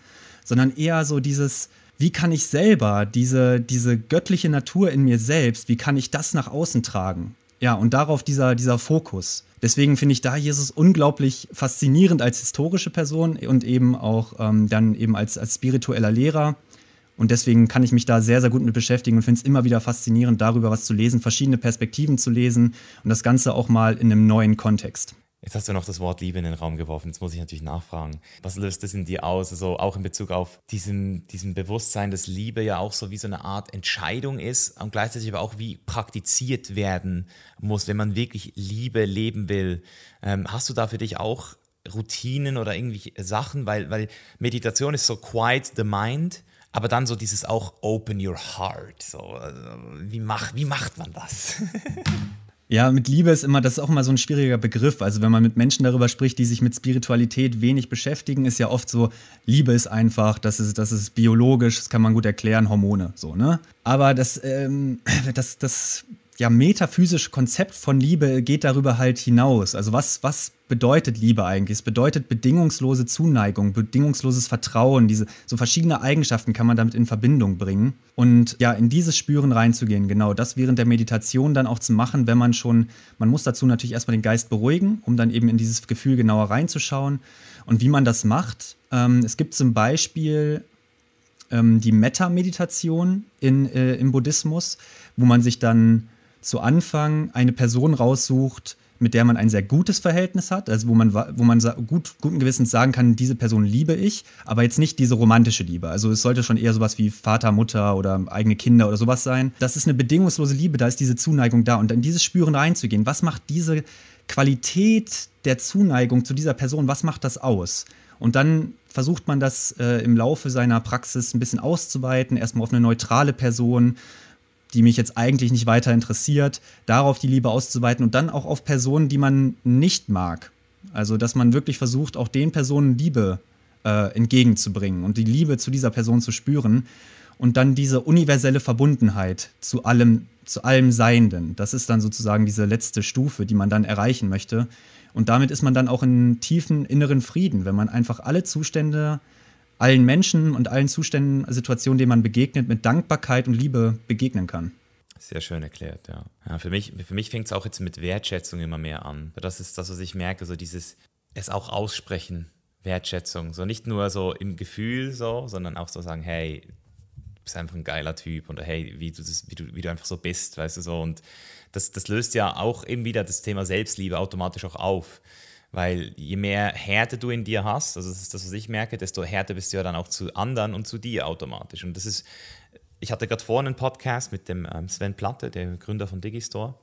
sondern eher so dieses, wie kann ich selber diese, diese göttliche Natur in mir selbst, wie kann ich das nach außen tragen? Ja, und darauf dieser, dieser Fokus. Deswegen finde ich da Jesus unglaublich faszinierend als historische Person und eben auch ähm, dann eben als, als spiritueller Lehrer. Und deswegen kann ich mich da sehr, sehr gut mit beschäftigen und finde es immer wieder faszinierend, darüber was zu lesen, verschiedene Perspektiven zu lesen und das Ganze auch mal in einem neuen Kontext. Jetzt hast du noch das Wort Liebe in den Raum geworfen. Jetzt muss ich natürlich nachfragen. Was löst das in dir aus? Also auch in Bezug auf diesem, diesem Bewusstsein, dass Liebe ja auch so wie so eine Art Entscheidung ist und gleichzeitig aber auch wie praktiziert werden muss, wenn man wirklich Liebe leben will. Ähm, hast du da für dich auch Routinen oder irgendwie Sachen? Weil, weil Meditation ist so quiet the mind. Aber dann so dieses auch open your heart. So, also wie, mach, wie macht man das? Ja, mit Liebe ist immer, das ist auch immer so ein schwieriger Begriff. Also wenn man mit Menschen darüber spricht, die sich mit Spiritualität wenig beschäftigen, ist ja oft so, Liebe ist einfach, das ist, das ist biologisch, das kann man gut erklären, Hormone, so, ne? Aber das, ähm, das, das ja, metaphysische Konzept von Liebe geht darüber halt hinaus. Also was, was bedeutet Liebe eigentlich? Es bedeutet bedingungslose Zuneigung, bedingungsloses Vertrauen. Diese so verschiedene Eigenschaften kann man damit in Verbindung bringen. Und ja, in dieses Spüren reinzugehen, genau das während der Meditation dann auch zu machen, wenn man schon, man muss dazu natürlich erstmal den Geist beruhigen, um dann eben in dieses Gefühl genauer reinzuschauen. Und wie man das macht, ähm, es gibt zum Beispiel ähm, die Metta-Meditation äh, im Buddhismus, wo man sich dann zu Anfang eine Person raussucht, mit der man ein sehr gutes Verhältnis hat, also wo man, wo man gut, guten Gewissens sagen kann, diese Person liebe ich, aber jetzt nicht diese romantische Liebe. Also es sollte schon eher sowas wie Vater, Mutter oder eigene Kinder oder sowas sein. Das ist eine bedingungslose Liebe, da ist diese Zuneigung da und in dieses Spüren reinzugehen. Was macht diese Qualität der Zuneigung zu dieser Person, was macht das aus? Und dann versucht man das äh, im Laufe seiner Praxis ein bisschen auszuweiten, erstmal auf eine neutrale Person, die mich jetzt eigentlich nicht weiter interessiert, darauf die Liebe auszuweiten und dann auch auf Personen, die man nicht mag. Also, dass man wirklich versucht, auch den Personen Liebe äh, entgegenzubringen und die Liebe zu dieser Person zu spüren und dann diese universelle Verbundenheit zu allem zu allem Seienden. Das ist dann sozusagen diese letzte Stufe, die man dann erreichen möchte. Und damit ist man dann auch in tiefen inneren Frieden, wenn man einfach alle Zustände, allen Menschen und allen Zuständen, Situationen, denen man begegnet, mit Dankbarkeit und Liebe begegnen kann. Sehr schön erklärt, ja. ja für mich, für mich fängt es auch jetzt mit Wertschätzung immer mehr an. Das ist das, was ich merke, so dieses, es auch aussprechen, Wertschätzung. So nicht nur so im Gefühl so, sondern auch so sagen, hey, du bist einfach ein geiler Typ oder hey, wie du, das, wie du, wie du einfach so bist, weißt du so. Und das, das löst ja auch eben wieder das Thema Selbstliebe automatisch auch auf. Weil je mehr Härte du in dir hast, also das ist das, was ich merke, desto härter bist du ja dann auch zu anderen und zu dir automatisch. Und das ist, ich hatte gerade vorhin einen Podcast mit dem ähm, Sven Platte, der Gründer von Digistore.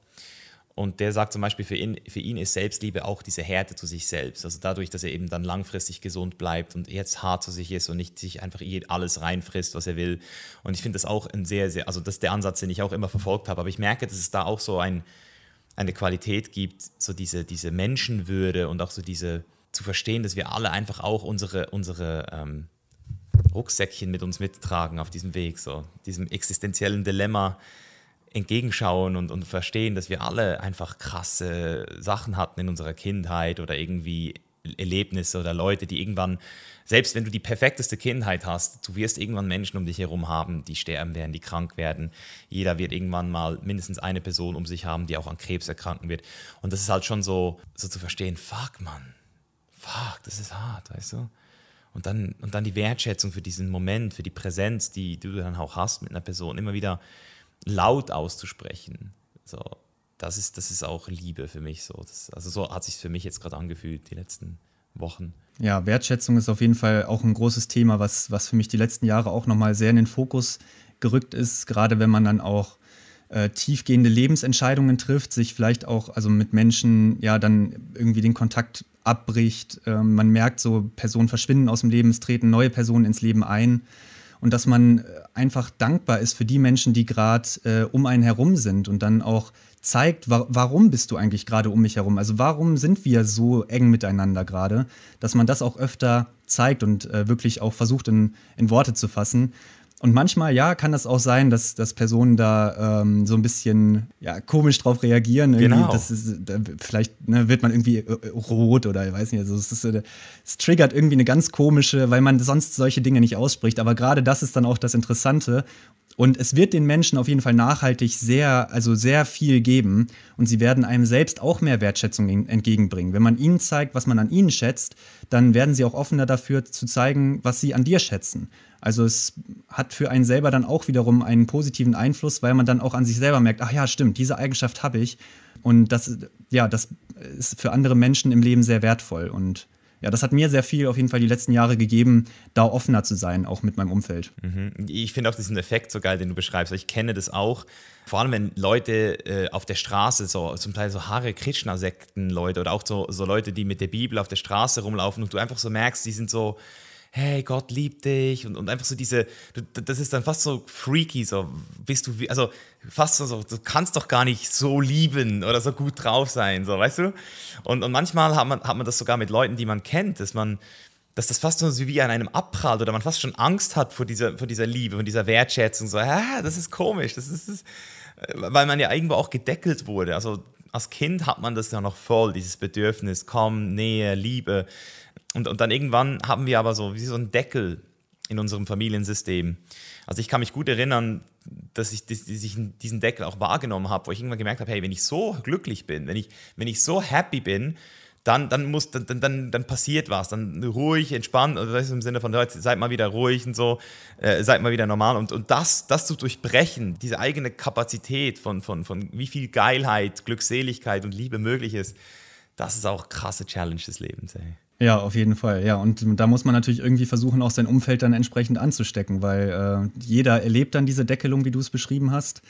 Und der sagt zum Beispiel, für ihn, für ihn ist Selbstliebe auch diese Härte zu sich selbst. Also dadurch, dass er eben dann langfristig gesund bleibt und jetzt hart zu sich ist und nicht sich einfach alles reinfrisst, was er will. Und ich finde das auch ein sehr, sehr, also das ist der Ansatz, den ich auch immer verfolgt habe. Aber ich merke, dass es da auch so ein, eine Qualität gibt, so diese, diese Menschenwürde und auch so diese, zu verstehen, dass wir alle einfach auch unsere, unsere ähm, Rucksäckchen mit uns mittragen auf diesem Weg, so diesem existenziellen Dilemma entgegenschauen und, und verstehen, dass wir alle einfach krasse Sachen hatten in unserer Kindheit oder irgendwie Erlebnisse oder Leute, die irgendwann, selbst wenn du die perfekteste Kindheit hast, du wirst irgendwann Menschen um dich herum haben, die sterben werden, die krank werden. Jeder wird irgendwann mal mindestens eine Person um sich haben, die auch an Krebs erkranken wird. Und das ist halt schon so, so zu verstehen, fuck, Mann, fuck, das ist hart, weißt du? Und dann, und dann die Wertschätzung für diesen Moment, für die Präsenz, die du dann auch hast mit einer Person, immer wieder laut auszusprechen. So, das ist, das ist auch Liebe für mich so. Das, also so hat sich für mich jetzt gerade angefühlt, die letzten Wochen. Ja, Wertschätzung ist auf jeden Fall auch ein großes Thema, was, was für mich die letzten Jahre auch nochmal sehr in den Fokus gerückt ist, gerade wenn man dann auch äh, tiefgehende Lebensentscheidungen trifft, sich vielleicht auch also mit Menschen ja dann irgendwie den Kontakt abbricht. Äh, man merkt so, Personen verschwinden aus dem Leben, es treten neue Personen ins Leben ein und dass man äh, einfach dankbar ist für die Menschen, die gerade äh, um einen herum sind und dann auch zeigt, wa warum bist du eigentlich gerade um mich herum? Also warum sind wir so eng miteinander gerade? Dass man das auch öfter zeigt und äh, wirklich auch versucht in, in Worte zu fassen. Und manchmal, ja, kann das auch sein, dass, dass Personen da ähm, so ein bisschen ja, komisch drauf reagieren. Irgendwie. Genau. Das ist, da vielleicht ne, wird man irgendwie äh, äh, rot oder ich weiß nicht. Also es, ist, es triggert irgendwie eine ganz komische, weil man sonst solche Dinge nicht ausspricht. Aber gerade das ist dann auch das Interessante. Und es wird den Menschen auf jeden Fall nachhaltig sehr, also sehr viel geben. Und sie werden einem selbst auch mehr Wertschätzung entgegenbringen. Wenn man ihnen zeigt, was man an ihnen schätzt, dann werden sie auch offener dafür zu zeigen, was sie an dir schätzen. Also es hat für einen selber dann auch wiederum einen positiven Einfluss, weil man dann auch an sich selber merkt, ach ja, stimmt, diese Eigenschaft habe ich. Und das, ja, das ist für andere Menschen im Leben sehr wertvoll. Und ja, das hat mir sehr viel auf jeden Fall die letzten Jahre gegeben, da offener zu sein, auch mit meinem Umfeld. Mhm. Ich finde auch diesen Effekt so geil, den du beschreibst. Ich kenne das auch. Vor allem, wenn Leute äh, auf der Straße, so zum Teil so Hare Krishna-Sekten-Leute oder auch so, so Leute, die mit der Bibel auf der Straße rumlaufen und du einfach so merkst, die sind so, hey, Gott liebt dich und, und einfach so diese, das ist dann fast so freaky, so bist du, also fast so, du kannst doch gar nicht so lieben oder so gut drauf sein, so, weißt du? Und, und manchmal hat man, hat man das sogar mit Leuten, die man kennt, dass man, dass das fast so wie an einem abprallt oder man fast schon Angst hat vor dieser, vor dieser Liebe, vor dieser Wertschätzung, so, ah, das ist komisch, das ist, das, weil man ja irgendwo auch gedeckelt wurde, also als Kind hat man das ja noch voll, dieses Bedürfnis, komm, Nähe, Liebe. Und, und dann irgendwann haben wir aber so wie so einen Deckel in unserem Familiensystem. Also ich kann mich gut erinnern, dass ich, dass ich diesen Deckel auch wahrgenommen habe, wo ich irgendwann gemerkt habe, hey, wenn ich so glücklich bin, wenn ich, wenn ich so happy bin, dann, dann, muss, dann, dann, dann passiert was, dann ruhig, entspannt, also das ist im Sinne von, seid mal wieder ruhig und so, äh, seid mal wieder normal und, und das, das zu durchbrechen, diese eigene Kapazität von, von, von wie viel Geilheit, Glückseligkeit und Liebe möglich ist, das ist auch krasse Challenge des Lebens, ey. Ja, auf jeden Fall. Ja, und da muss man natürlich irgendwie versuchen, auch sein Umfeld dann entsprechend anzustecken, weil äh, jeder erlebt dann diese Deckelung, wie du es beschrieben hast.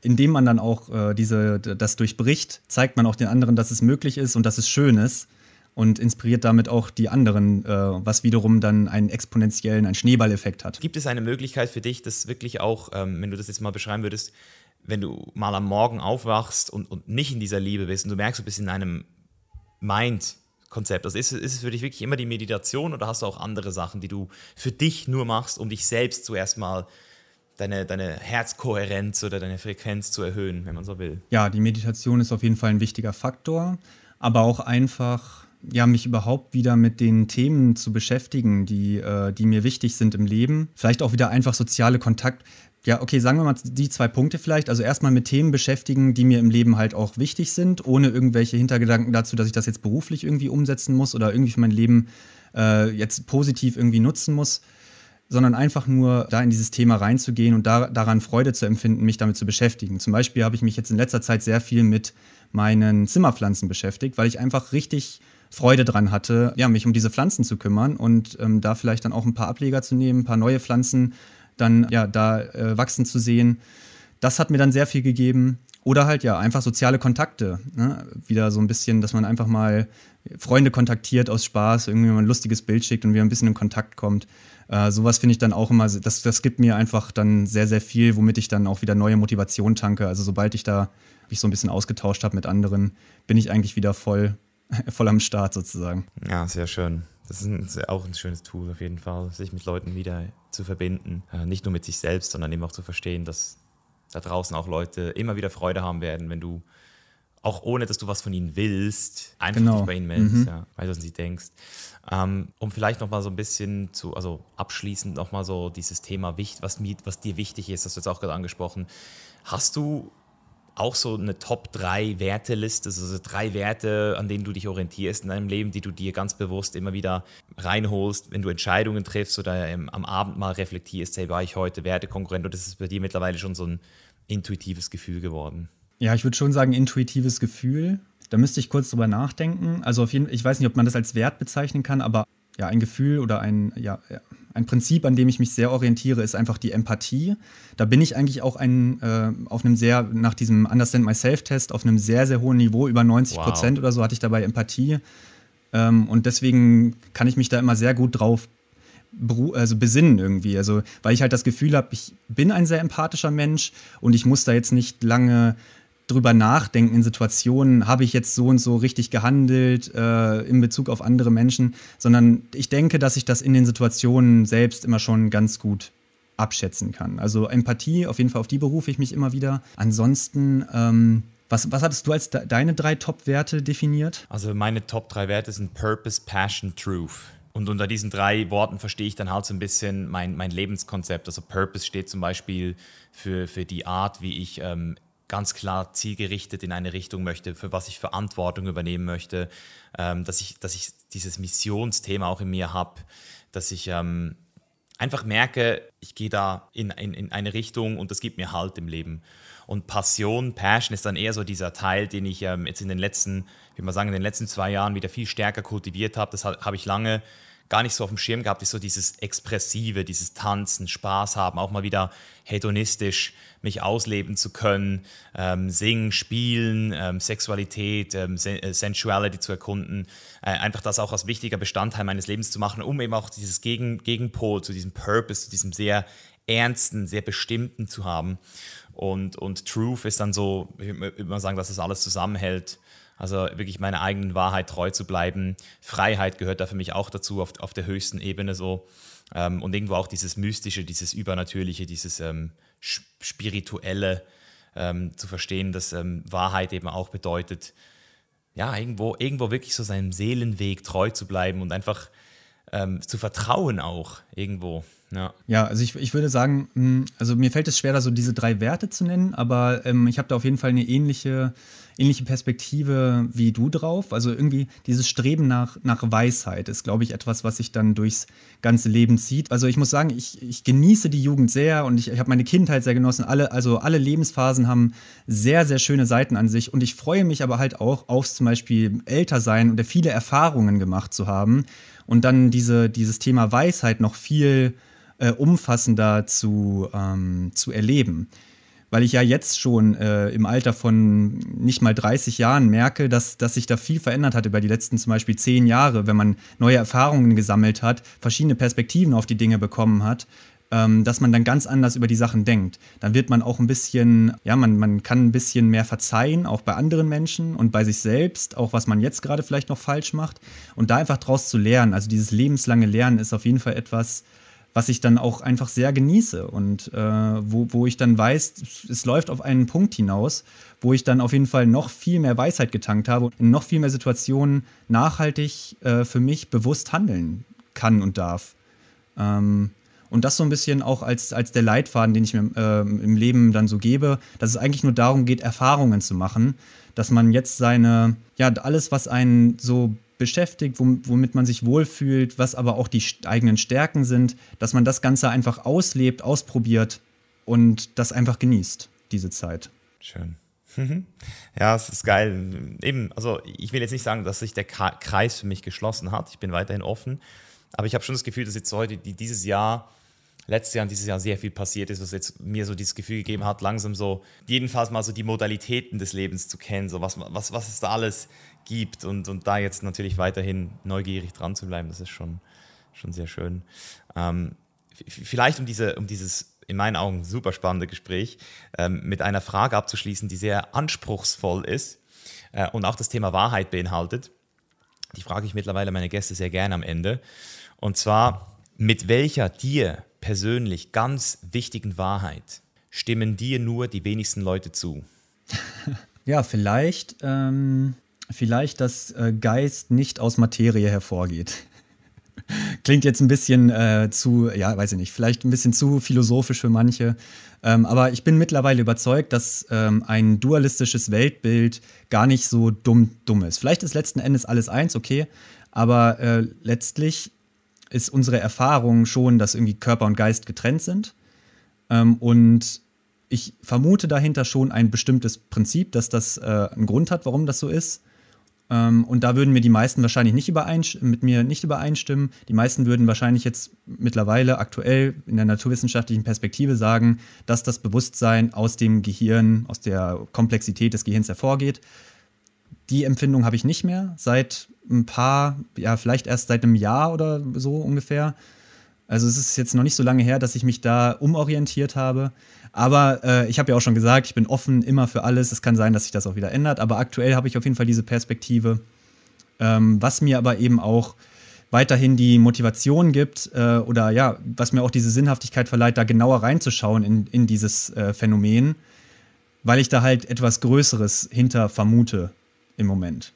Indem man dann auch äh, diese, das durchbricht, zeigt man auch den anderen, dass es möglich ist und dass es schön ist und inspiriert damit auch die anderen, äh, was wiederum dann einen exponentiellen, einen Schneeballeffekt hat. Gibt es eine Möglichkeit für dich, das wirklich auch, ähm, wenn du das jetzt mal beschreiben würdest, wenn du mal am Morgen aufwachst und, und nicht in dieser Liebe bist und du merkst, du bist in einem Mind, Konzept? Also ist, ist es für dich wirklich immer die Meditation oder hast du auch andere Sachen, die du für dich nur machst, um dich selbst zuerst mal deine, deine Herzkohärenz oder deine Frequenz zu erhöhen, wenn man so will. Ja, die Meditation ist auf jeden Fall ein wichtiger Faktor, aber auch einfach ja, mich überhaupt wieder mit den Themen zu beschäftigen, die, äh, die mir wichtig sind im Leben. Vielleicht auch wieder einfach soziale Kontakt. Ja, okay, sagen wir mal die zwei Punkte vielleicht. Also erstmal mit Themen beschäftigen, die mir im Leben halt auch wichtig sind, ohne irgendwelche Hintergedanken dazu, dass ich das jetzt beruflich irgendwie umsetzen muss oder irgendwie für mein Leben äh, jetzt positiv irgendwie nutzen muss sondern einfach nur da in dieses Thema reinzugehen und da, daran Freude zu empfinden, mich damit zu beschäftigen. Zum Beispiel habe ich mich jetzt in letzter Zeit sehr viel mit meinen Zimmerpflanzen beschäftigt, weil ich einfach richtig Freude dran hatte, ja, mich um diese Pflanzen zu kümmern und ähm, da vielleicht dann auch ein paar Ableger zu nehmen, ein paar neue Pflanzen dann ja da äh, wachsen zu sehen. Das hat mir dann sehr viel gegeben. Oder halt ja einfach soziale Kontakte. Ne? Wieder so ein bisschen, dass man einfach mal Freunde kontaktiert aus Spaß, irgendwie mal ein lustiges Bild schickt und wieder ein bisschen in Kontakt kommt. Äh, sowas finde ich dann auch immer, das, das gibt mir einfach dann sehr, sehr viel, womit ich dann auch wieder neue Motivation tanke. Also sobald ich da mich so ein bisschen ausgetauscht habe mit anderen, bin ich eigentlich wieder voll, voll am Start sozusagen. Ja, sehr schön. Das ist auch ein schönes Tool auf jeden Fall, sich mit Leuten wieder zu verbinden. Äh, nicht nur mit sich selbst, sondern eben auch zu verstehen, dass da draußen auch Leute immer wieder Freude haben werden, wenn du auch ohne, dass du was von ihnen willst, einfach genau. dich bei ihnen meldest, mhm. ja, weil du an sie denkst. Ähm, um vielleicht noch mal so ein bisschen zu, also abschließend noch mal so dieses Thema, was, was dir wichtig ist, das hast du jetzt auch gerade angesprochen. Hast du auch so eine Top 3 Werteliste, also drei Werte, an denen du dich orientierst in deinem Leben, die du dir ganz bewusst immer wieder reinholst, wenn du Entscheidungen triffst oder ähm, am Abend mal reflektierst, hey, war ich heute Wertekonkurrent oder ist es bei dir mittlerweile schon so ein intuitives Gefühl geworden? Ja, ich würde schon sagen, intuitives Gefühl. Da müsste ich kurz drüber nachdenken. Also auf jeden Fall, ich weiß nicht, ob man das als Wert bezeichnen kann, aber ja, ein Gefühl oder ein, ja, ein Prinzip, an dem ich mich sehr orientiere, ist einfach die Empathie. Da bin ich eigentlich auch ein, äh, auf einem sehr, nach diesem Understand Myself-Test, auf einem sehr, sehr hohen Niveau, über 90 Prozent wow. oder so hatte ich dabei Empathie. Ähm, und deswegen kann ich mich da immer sehr gut drauf also besinnen irgendwie. Also, weil ich halt das Gefühl habe, ich bin ein sehr empathischer Mensch und ich muss da jetzt nicht lange drüber nachdenken in Situationen, habe ich jetzt so und so richtig gehandelt äh, in Bezug auf andere Menschen, sondern ich denke, dass ich das in den Situationen selbst immer schon ganz gut abschätzen kann. Also Empathie, auf jeden Fall auf die berufe ich mich immer wieder. Ansonsten, ähm, was, was hattest du als de deine drei Top-Werte definiert? Also meine Top drei Werte sind Purpose, Passion, Truth. Und unter diesen drei Worten verstehe ich dann halt so ein bisschen mein, mein Lebenskonzept. Also Purpose steht zum Beispiel für, für die Art, wie ich ähm, ganz klar zielgerichtet in eine Richtung möchte, für was ich Verantwortung übernehmen möchte, ähm, dass, ich, dass ich dieses Missionsthema auch in mir habe, dass ich ähm, einfach merke, ich gehe da in, in, in eine Richtung und das gibt mir Halt im Leben. Und Passion, Passion ist dann eher so dieser Teil, den ich ähm, jetzt in den letzten, wie man sagen, in den letzten zwei Jahren wieder viel stärker kultiviert habe. Das habe ich lange gar nicht so auf dem Schirm gehabt, ist so dieses Expressive, dieses Tanzen, Spaß haben, auch mal wieder hedonistisch mich ausleben zu können, ähm, singen, spielen, ähm, Sexualität, ähm, äh, Sensuality zu erkunden, äh, einfach das auch als wichtiger Bestandteil meines Lebens zu machen, um eben auch dieses Gegen Gegenpol zu diesem Purpose, zu diesem sehr ernsten, sehr bestimmten zu haben. Und, und Truth ist dann so, ich würde mal sagen, dass das alles zusammenhält. Also wirklich meiner eigenen Wahrheit treu zu bleiben. Freiheit gehört da für mich auch dazu, auf, auf der höchsten Ebene so. Ähm, und irgendwo auch dieses Mystische, dieses Übernatürliche, dieses ähm, Spirituelle ähm, zu verstehen, dass ähm, Wahrheit eben auch bedeutet, ja, irgendwo, irgendwo wirklich so seinem Seelenweg treu zu bleiben und einfach ähm, zu vertrauen auch irgendwo. Ja, ja also ich, ich würde sagen, hm, also mir fällt es schwer, da so diese drei Werte zu nennen, aber ähm, ich habe da auf jeden Fall eine ähnliche, ähnliche Perspektive wie du drauf. Also irgendwie dieses Streben nach, nach Weisheit ist, glaube ich, etwas, was sich dann durchs ganze Leben zieht. Also ich muss sagen, ich, ich genieße die Jugend sehr und ich, ich habe meine Kindheit sehr genossen. Alle, also alle Lebensphasen haben sehr, sehr schöne Seiten an sich und ich freue mich aber halt auch aufs zum Beispiel älter sein und viele Erfahrungen gemacht zu haben und dann diese, dieses Thema Weisheit noch viel äh, umfassender zu, ähm, zu erleben. Weil ich ja jetzt schon äh, im Alter von nicht mal 30 Jahren merke, dass, dass sich da viel verändert hat über die letzten zum Beispiel zehn Jahre, wenn man neue Erfahrungen gesammelt hat, verschiedene Perspektiven auf die Dinge bekommen hat, ähm, dass man dann ganz anders über die Sachen denkt. Dann wird man auch ein bisschen, ja, man, man kann ein bisschen mehr verzeihen, auch bei anderen Menschen und bei sich selbst, auch was man jetzt gerade vielleicht noch falsch macht. Und da einfach draus zu lernen, also dieses lebenslange Lernen ist auf jeden Fall etwas, was ich dann auch einfach sehr genieße und äh, wo, wo ich dann weiß, es läuft auf einen Punkt hinaus, wo ich dann auf jeden Fall noch viel mehr Weisheit getankt habe und in noch viel mehr Situationen nachhaltig äh, für mich bewusst handeln kann und darf. Ähm, und das so ein bisschen auch als, als der Leitfaden, den ich mir äh, im Leben dann so gebe, dass es eigentlich nur darum geht, Erfahrungen zu machen, dass man jetzt seine, ja, alles, was einen so beschäftigt, womit man sich wohlfühlt, was aber auch die eigenen Stärken sind, dass man das Ganze einfach auslebt, ausprobiert und das einfach genießt, diese Zeit. Schön. Ja, es ist geil. Eben, also ich will jetzt nicht sagen, dass sich der Kreis für mich geschlossen hat. Ich bin weiterhin offen. Aber ich habe schon das Gefühl, dass jetzt heute, dieses Jahr, letztes Jahr und dieses Jahr sehr viel passiert ist, was jetzt mir so dieses Gefühl gegeben hat, langsam so, jedenfalls mal so die Modalitäten des Lebens zu kennen, so was, was, was es da alles gibt und, und da jetzt natürlich weiterhin neugierig dran zu bleiben, das ist schon, schon sehr schön. Ähm, vielleicht um, diese, um dieses in meinen Augen super spannende Gespräch ähm, mit einer Frage abzuschließen, die sehr anspruchsvoll ist äh, und auch das Thema Wahrheit beinhaltet. Die frage ich mittlerweile meine Gäste sehr gerne am Ende. Und zwar, mit welcher dir persönlich ganz wichtigen Wahrheit stimmen dir nur die wenigsten Leute zu? Ja, vielleicht ähm, vielleicht, dass äh, Geist nicht aus Materie hervorgeht. Klingt jetzt ein bisschen äh, zu, ja, weiß ich nicht, vielleicht ein bisschen zu philosophisch für manche. Ähm, aber ich bin mittlerweile überzeugt, dass ähm, ein dualistisches Weltbild gar nicht so dumm, dumm ist. Vielleicht ist letzten Endes alles eins, okay, aber äh, letztlich ist unsere Erfahrung schon, dass irgendwie Körper und Geist getrennt sind. Ähm, und ich vermute dahinter schon ein bestimmtes Prinzip, dass das äh, einen Grund hat, warum das so ist. Ähm, und da würden mir die meisten wahrscheinlich nicht mit mir nicht übereinstimmen. Die meisten würden wahrscheinlich jetzt mittlerweile aktuell in der naturwissenschaftlichen Perspektive sagen, dass das Bewusstsein aus dem Gehirn, aus der Komplexität des Gehirns hervorgeht. Die Empfindung habe ich nicht mehr seit ein paar, ja, vielleicht erst seit einem Jahr oder so ungefähr. Also es ist jetzt noch nicht so lange her, dass ich mich da umorientiert habe. Aber äh, ich habe ja auch schon gesagt, ich bin offen immer für alles. Es kann sein, dass sich das auch wieder ändert. Aber aktuell habe ich auf jeden Fall diese Perspektive. Ähm, was mir aber eben auch weiterhin die Motivation gibt äh, oder ja, was mir auch diese Sinnhaftigkeit verleiht, da genauer reinzuschauen in, in dieses äh, Phänomen, weil ich da halt etwas Größeres hinter vermute im Moment.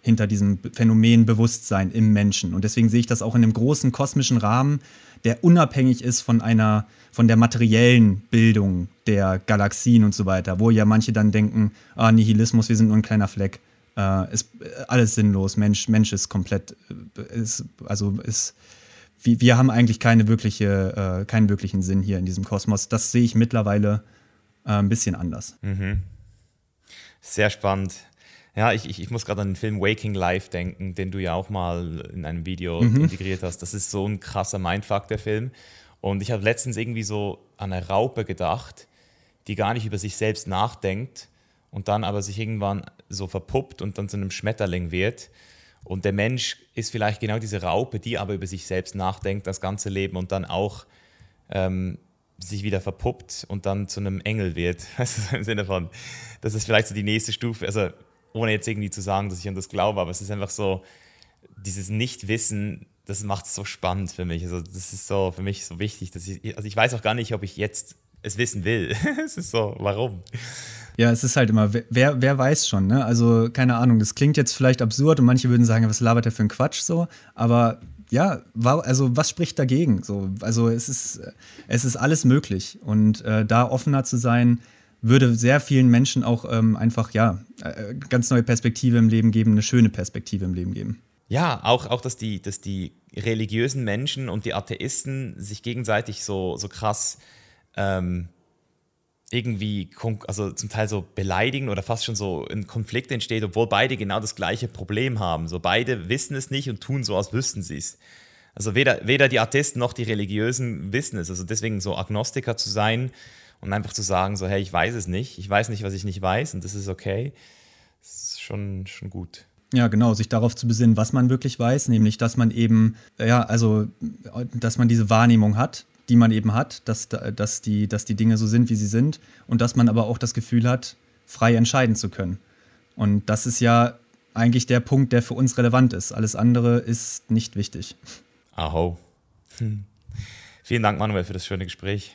Hinter diesem Phänomen Bewusstsein im Menschen. Und deswegen sehe ich das auch in einem großen kosmischen Rahmen, der unabhängig ist von einer, von der materiellen Bildung der Galaxien und so weiter, wo ja manche dann denken, ah, Nihilismus, wir sind nur ein kleiner Fleck, äh, ist äh, alles sinnlos, Mensch, Mensch ist komplett, äh, ist, also ist, wir, wir haben eigentlich keine wirkliche, äh, keinen wirklichen Sinn hier in diesem Kosmos. Das sehe ich mittlerweile äh, ein bisschen anders. Mhm. Sehr spannend. Ja, ich, ich, ich muss gerade an den Film Waking Life denken, den du ja auch mal in einem Video mhm. integriert hast. Das ist so ein krasser Mindfuck, der Film. Und ich habe letztens irgendwie so an eine Raupe gedacht, die gar nicht über sich selbst nachdenkt und dann aber sich irgendwann so verpuppt und dann zu einem Schmetterling wird. Und der Mensch ist vielleicht genau diese Raupe, die aber über sich selbst nachdenkt, das ganze Leben und dann auch ähm, sich wieder verpuppt und dann zu einem Engel wird. Also im Sinne von, das ist vielleicht so die nächste Stufe. Also ohne jetzt irgendwie zu sagen, dass ich an das glaube, aber es ist einfach so, dieses Nichtwissen, das macht es so spannend für mich. Also das ist so für mich so wichtig, dass ich, also ich weiß auch gar nicht, ob ich jetzt es wissen will. es ist so, warum? Ja, es ist halt immer, wer, wer weiß schon, ne? Also, keine Ahnung, das klingt jetzt vielleicht absurd und manche würden sagen, was labert der für ein Quatsch so, aber ja, also was spricht dagegen? So, also es ist, es ist alles möglich. Und äh, da offener zu sein, würde sehr vielen Menschen auch ähm, einfach, ja, äh, ganz neue Perspektive im Leben geben, eine schöne Perspektive im Leben geben. Ja, auch, auch dass, die, dass die religiösen Menschen und die Atheisten sich gegenseitig so, so krass ähm, irgendwie, also zum Teil so beleidigen oder fast schon so ein Konflikt entsteht, obwohl beide genau das gleiche Problem haben. So beide wissen es nicht und tun so, als wüssten sie es. Also weder, weder die Atheisten noch die Religiösen wissen es. Also deswegen so Agnostiker zu sein, und einfach zu sagen, so, hey, ich weiß es nicht, ich weiß nicht, was ich nicht weiß und das ist okay, das ist schon, schon gut. Ja, genau, sich darauf zu besinnen, was man wirklich weiß, nämlich, dass man eben, ja, also, dass man diese Wahrnehmung hat, die man eben hat, dass, dass, die, dass die Dinge so sind, wie sie sind und dass man aber auch das Gefühl hat, frei entscheiden zu können. Und das ist ja eigentlich der Punkt, der für uns relevant ist. Alles andere ist nicht wichtig. Aho. Hm. Vielen Dank, Manuel, für das schöne Gespräch.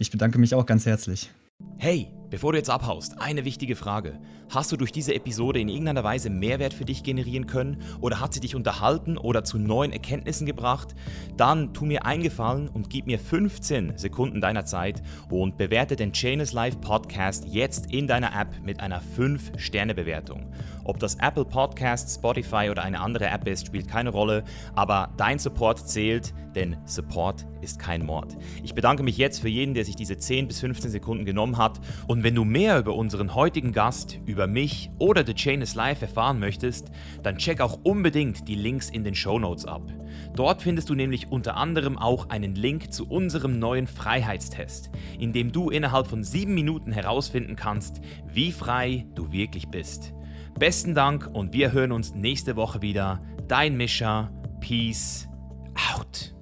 Ich bedanke mich auch ganz herzlich. Hey, bevor du jetzt abhaust, eine wichtige Frage. Hast du durch diese Episode in irgendeiner Weise Mehrwert für dich generieren können oder hat sie dich unterhalten oder zu neuen Erkenntnissen gebracht? Dann tu mir eingefallen und gib mir 15 Sekunden deiner Zeit und bewerte den Chainless Life Podcast jetzt in deiner App mit einer 5-Sterne-Bewertung. Ob das Apple Podcast, Spotify oder eine andere App ist, spielt keine Rolle, aber dein Support zählt, denn Support ist kein Mord. Ich bedanke mich jetzt für jeden, der sich diese 10 bis 15 Sekunden genommen hat und wenn du mehr über unseren heutigen Gast, über mich oder The Chain is Life erfahren möchtest, dann check auch unbedingt die Links in den Show Notes ab. Dort findest du nämlich unter anderem auch einen Link zu unserem neuen Freiheitstest, in dem du innerhalb von 7 Minuten herausfinden kannst, wie frei du wirklich bist. Besten Dank und wir hören uns nächste Woche wieder. Dein Mischa. Peace out.